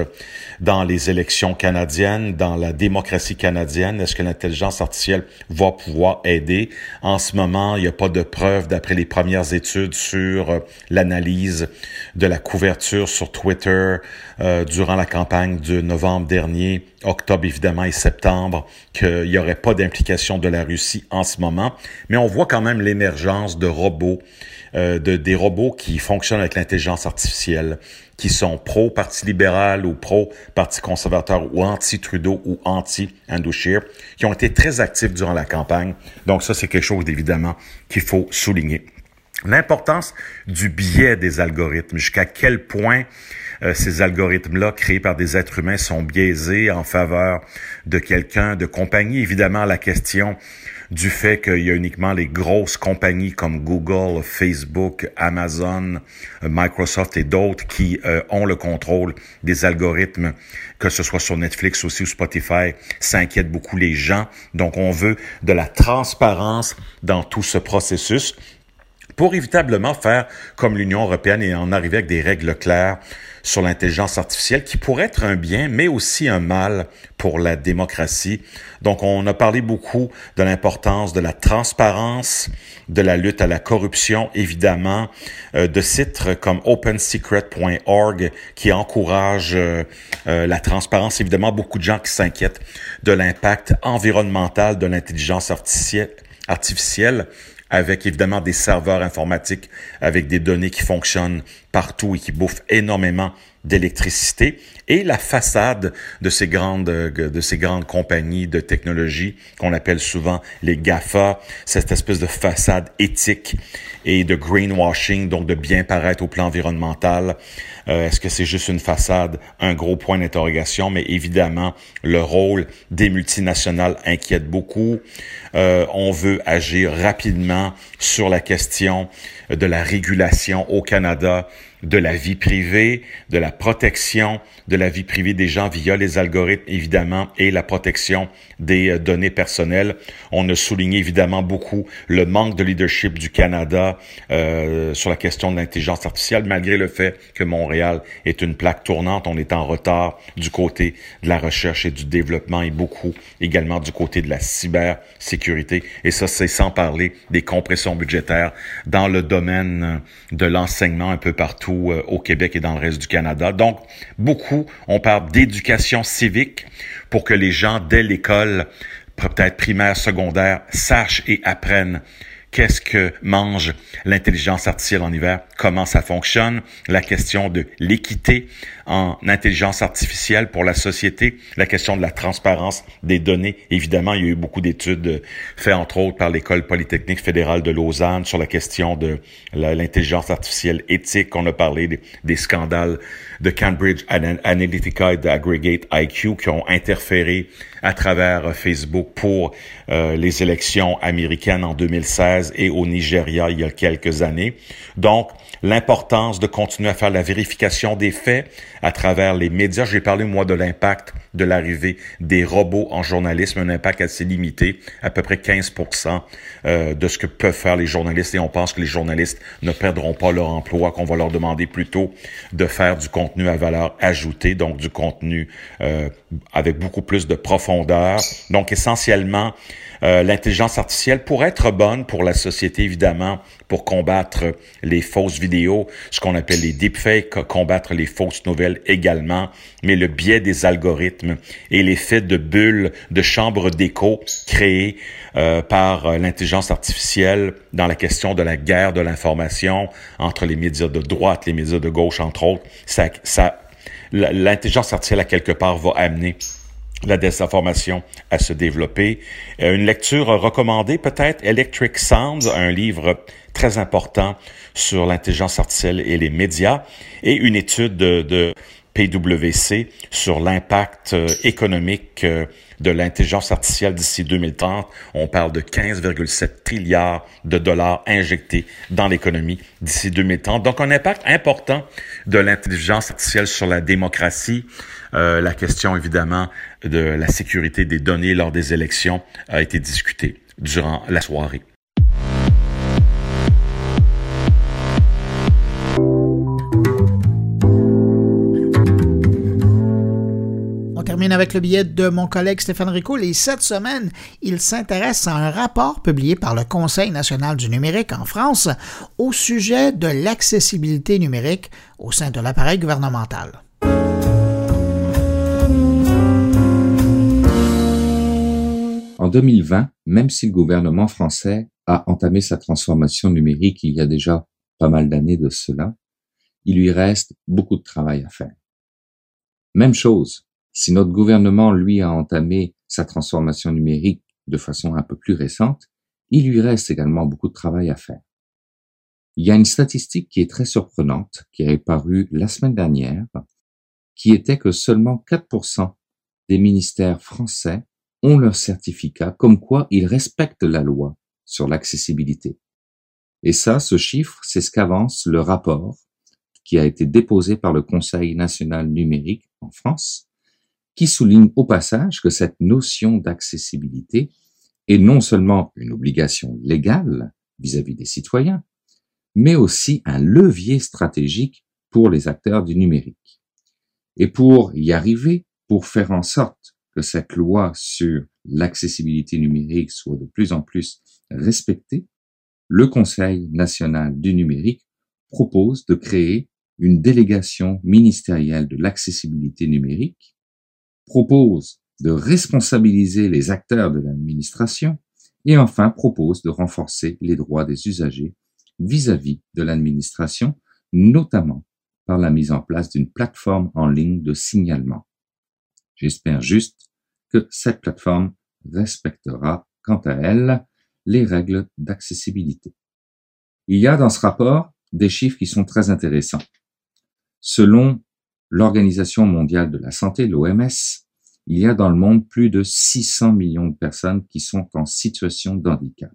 dans les élections canadiennes, dans la démocratie canadienne. Est-ce que l'intelligence artificielle va pouvoir aider? En ce moment, il n'y a pas de preuves, d'après les premières études, sur euh, l'analyse de la couverture sur Twitter euh, durant la campagne de novembre dernier, octobre évidemment et septembre, qu'il n'y aurait pas d'implication de la Russie en ce moment. Mais on voit quand même l'émergence de robots, euh, de, des robots qui fonctionnent avec l'intelligence artificielle qui sont pro-Parti libéral ou pro-Parti conservateur ou anti-Trudeau ou anti-Andrew qui ont été très actifs durant la campagne. Donc ça, c'est quelque chose d'évidemment qu'il faut souligner. L'importance du biais des algorithmes, jusqu'à quel point euh, ces algorithmes-là créés par des êtres humains sont biaisés en faveur de quelqu'un, de compagnie. Évidemment, la question du fait qu'il y a uniquement les grosses compagnies comme Google, Facebook, Amazon, Microsoft et d'autres qui euh, ont le contrôle des algorithmes, que ce soit sur Netflix aussi ou Spotify, ça beaucoup les gens. Donc on veut de la transparence dans tout ce processus pour évitablement faire comme l'Union européenne et en arriver avec des règles claires sur l'intelligence artificielle qui pourrait être un bien, mais aussi un mal pour la démocratie. Donc, on a parlé beaucoup de l'importance de la transparence, de la lutte à la corruption, évidemment, euh, de sites comme opensecret.org qui encouragent euh, euh, la transparence. Évidemment, beaucoup de gens qui s'inquiètent de l'impact environnemental de l'intelligence artificielle avec évidemment des serveurs informatiques, avec des données qui fonctionnent partout et qui bouffent énormément d'électricité et la façade de ces grandes de ces grandes compagnies de technologie qu'on appelle souvent les Gafa, cette espèce de façade éthique et de greenwashing, donc de bien paraître au plan environnemental. Euh, est-ce que c'est juste une façade Un gros point d'interrogation, mais évidemment, le rôle des multinationales inquiète beaucoup. Euh, on veut agir rapidement sur la question de la régulation au Canada de la vie privée, de la protection de la vie privée des gens via les algorithmes, évidemment, et la protection des euh, données personnelles. On a souligné évidemment beaucoup le manque de leadership du Canada euh, sur la question de l'intelligence artificielle, malgré le fait que Montréal est une plaque tournante. On est en retard du côté de la recherche et du développement et beaucoup également du côté de la cybersécurité. Et ça, c'est sans parler des compressions budgétaires dans le domaine de l'enseignement un peu partout euh, au Québec et dans le reste du Canada. Donc, beaucoup, on parle d'éducation civique pour que les gens, dès l'école, peut-être primaire, secondaire, sachent et apprennent qu'est-ce que mange l'intelligence artificielle en hiver, comment ça fonctionne, la question de l'équité en intelligence artificielle pour la société, la question de la transparence des données. Évidemment, il y a eu beaucoup d'études faites entre autres par l'École polytechnique fédérale de Lausanne sur la question de l'intelligence artificielle éthique. On a parlé des, scandales de Cambridge Analytica et d'Aggregate IQ qui ont interféré à travers Facebook pour euh, les élections américaines en 2016 et au Nigeria il y a quelques années. Donc, l'importance de continuer à faire la vérification des faits à travers les médias. J'ai parlé, moi, de l'impact de l'arrivée des robots en journalisme, un impact assez limité, à peu près 15 euh, de ce que peuvent faire les journalistes. Et on pense que les journalistes ne perdront pas leur emploi, qu'on va leur demander plutôt de faire du contenu à valeur ajoutée, donc du contenu euh, avec beaucoup plus de profondeur. Donc, essentiellement, euh, l'intelligence artificielle pourrait être bonne pour la société, évidemment, pour combattre les fausses vidéos, ce qu'on appelle les deepfakes, combattre les fausses nouvelles également, mais le biais des algorithmes et l'effet de bulles, de chambres d'écho créées euh, par euh, l'intelligence artificielle dans la question de la guerre de l'information entre les médias de droite, les médias de gauche, entre autres, ça, ça l'intelligence artificielle à quelque part va amener la désinformation à se développer. Euh, une lecture recommandée peut-être, Electric Sound, un livre très important sur l'intelligence artificielle et les médias, et une étude de, PwC sur l'impact euh, économique euh, de l'intelligence artificielle d'ici 2030. On parle de 15,7 trilliards de dollars injectés dans l'économie d'ici 2030. Donc un impact important de l'intelligence artificielle sur la démocratie, euh, la question évidemment de la sécurité des données lors des élections a été discutée durant la soirée. Avec le billet de mon collègue Stéphane Rico. Et cette semaine, il s'intéresse à un rapport publié par le Conseil national du numérique en France au sujet de l'accessibilité numérique au sein de l'appareil gouvernemental. En 2020, même si le gouvernement français a entamé sa transformation numérique il y a déjà pas mal d'années de cela, il lui reste beaucoup de travail à faire. Même chose, si notre gouvernement, lui, a entamé sa transformation numérique de façon un peu plus récente, il lui reste également beaucoup de travail à faire. Il y a une statistique qui est très surprenante, qui est parue la semaine dernière, qui était que seulement 4% des ministères français ont leur certificat comme quoi ils respectent la loi sur l'accessibilité. Et ça, ce chiffre, c'est ce qu'avance le rapport qui a été déposé par le Conseil national numérique en France, qui souligne au passage que cette notion d'accessibilité est non seulement une obligation légale vis-à-vis des citoyens, mais aussi un levier stratégique pour les acteurs du numérique. Et pour y arriver, pour faire en sorte que cette loi sur l'accessibilité numérique soit de plus en plus respectée, le Conseil national du numérique propose de créer une délégation ministérielle de l'accessibilité numérique, propose de responsabiliser les acteurs de l'administration et enfin propose de renforcer les droits des usagers vis-à-vis de l'administration, notamment par la mise en place d'une plateforme en ligne de signalement. J'espère juste que cette plateforme respectera, quant à elle, les règles d'accessibilité. Il y a dans ce rapport des chiffres qui sont très intéressants. Selon l'Organisation mondiale de la santé, l'OMS, il y a dans le monde plus de 600 millions de personnes qui sont en situation de handicap.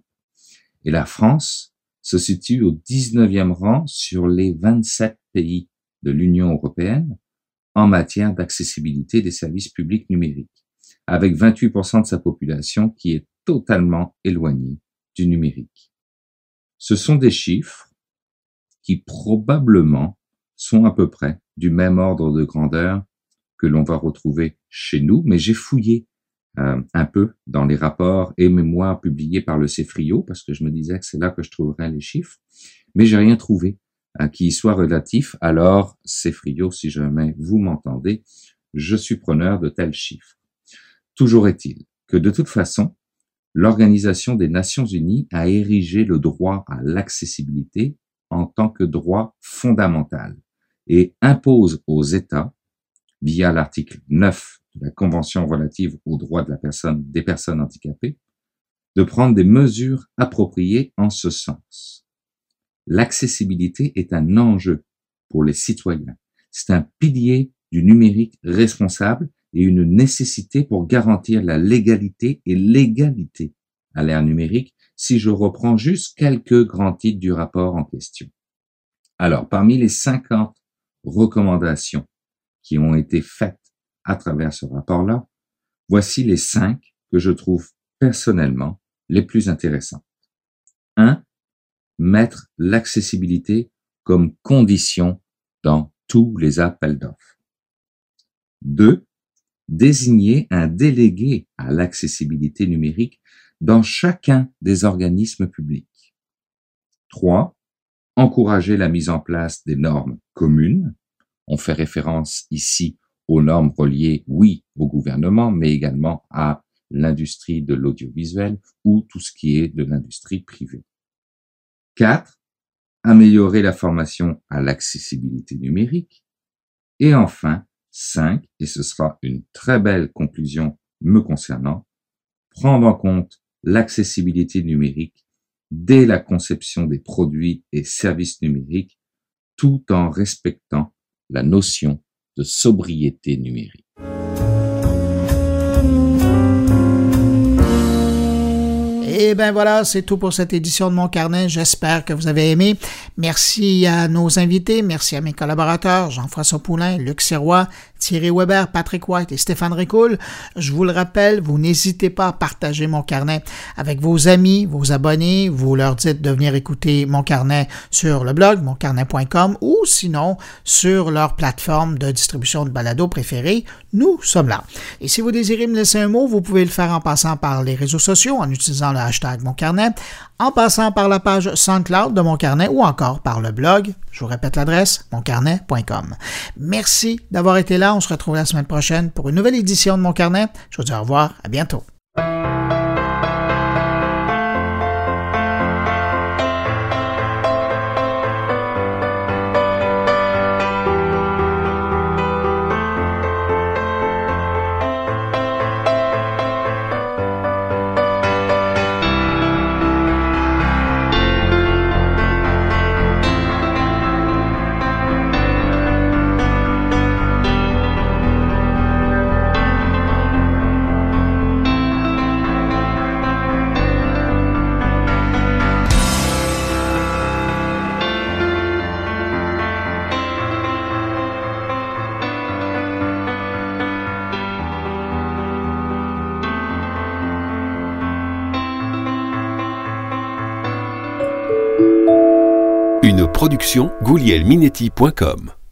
Et la France se situe au 19e rang sur les 27 pays de l'Union européenne en matière d'accessibilité des services publics numériques, avec 28% de sa population qui est totalement éloignée du numérique. Ce sont des chiffres qui probablement sont à peu près du même ordre de grandeur que l'on va retrouver chez nous, mais j'ai fouillé euh, un peu dans les rapports et mémoires publiés par le CEFRIO, parce que je me disais que c'est là que je trouverais les chiffres, mais j'ai rien trouvé euh, qui soit relatif. Alors, CEFRIO, si jamais vous m'entendez, je suis preneur de tels chiffres. Toujours est-il que de toute façon, l'Organisation des Nations Unies a érigé le droit à l'accessibilité en tant que droit fondamental et impose aux États, via l'article 9 de la Convention relative aux droits de la personne, des personnes handicapées, de prendre des mesures appropriées en ce sens. L'accessibilité est un enjeu pour les citoyens. C'est un pilier du numérique responsable et une nécessité pour garantir la légalité et l'égalité à l'ère numérique si je reprends juste quelques grands titres du rapport en question. Alors, parmi les 50 recommandations qui ont été faites à travers ce rapport-là, voici les cinq que je trouve personnellement les plus intéressantes. 1. Mettre l'accessibilité comme condition dans tous les appels d'offres. 2. Désigner un délégué à l'accessibilité numérique dans chacun des organismes publics. 3 encourager la mise en place des normes communes. On fait référence ici aux normes reliées, oui, au gouvernement, mais également à l'industrie de l'audiovisuel ou tout ce qui est de l'industrie privée. 4. Améliorer la formation à l'accessibilité numérique. Et enfin, 5, et ce sera une très belle conclusion me concernant, prendre en compte l'accessibilité numérique dès la conception des produits et services numériques, tout en respectant la notion de sobriété numérique. Et ben voilà, c'est tout pour cette édition de mon carnet. J'espère que vous avez aimé. Merci à nos invités, merci à mes collaborateurs, Jean-François Poulain, Luc Serrois, Thierry Weber, Patrick White et Stéphane Ricoul. Je vous le rappelle, vous n'hésitez pas à partager mon carnet avec vos amis, vos abonnés. Vous leur dites de venir écouter mon carnet sur le blog, moncarnet.com ou sinon sur leur plateforme de distribution de balado préférée. Nous sommes là. Et si vous désirez me laisser un mot, vous pouvez le faire en passant par les réseaux sociaux, en utilisant le hashtag mon carnet, en passant par la page SoundCloud de mon carnet ou encore par le blog. Je vous répète l'adresse, moncarnet.com. Merci d'avoir été là. On se retrouve la semaine prochaine pour une nouvelle édition de mon carnet. Je vous dis au revoir. À bientôt. goulielminetti.com.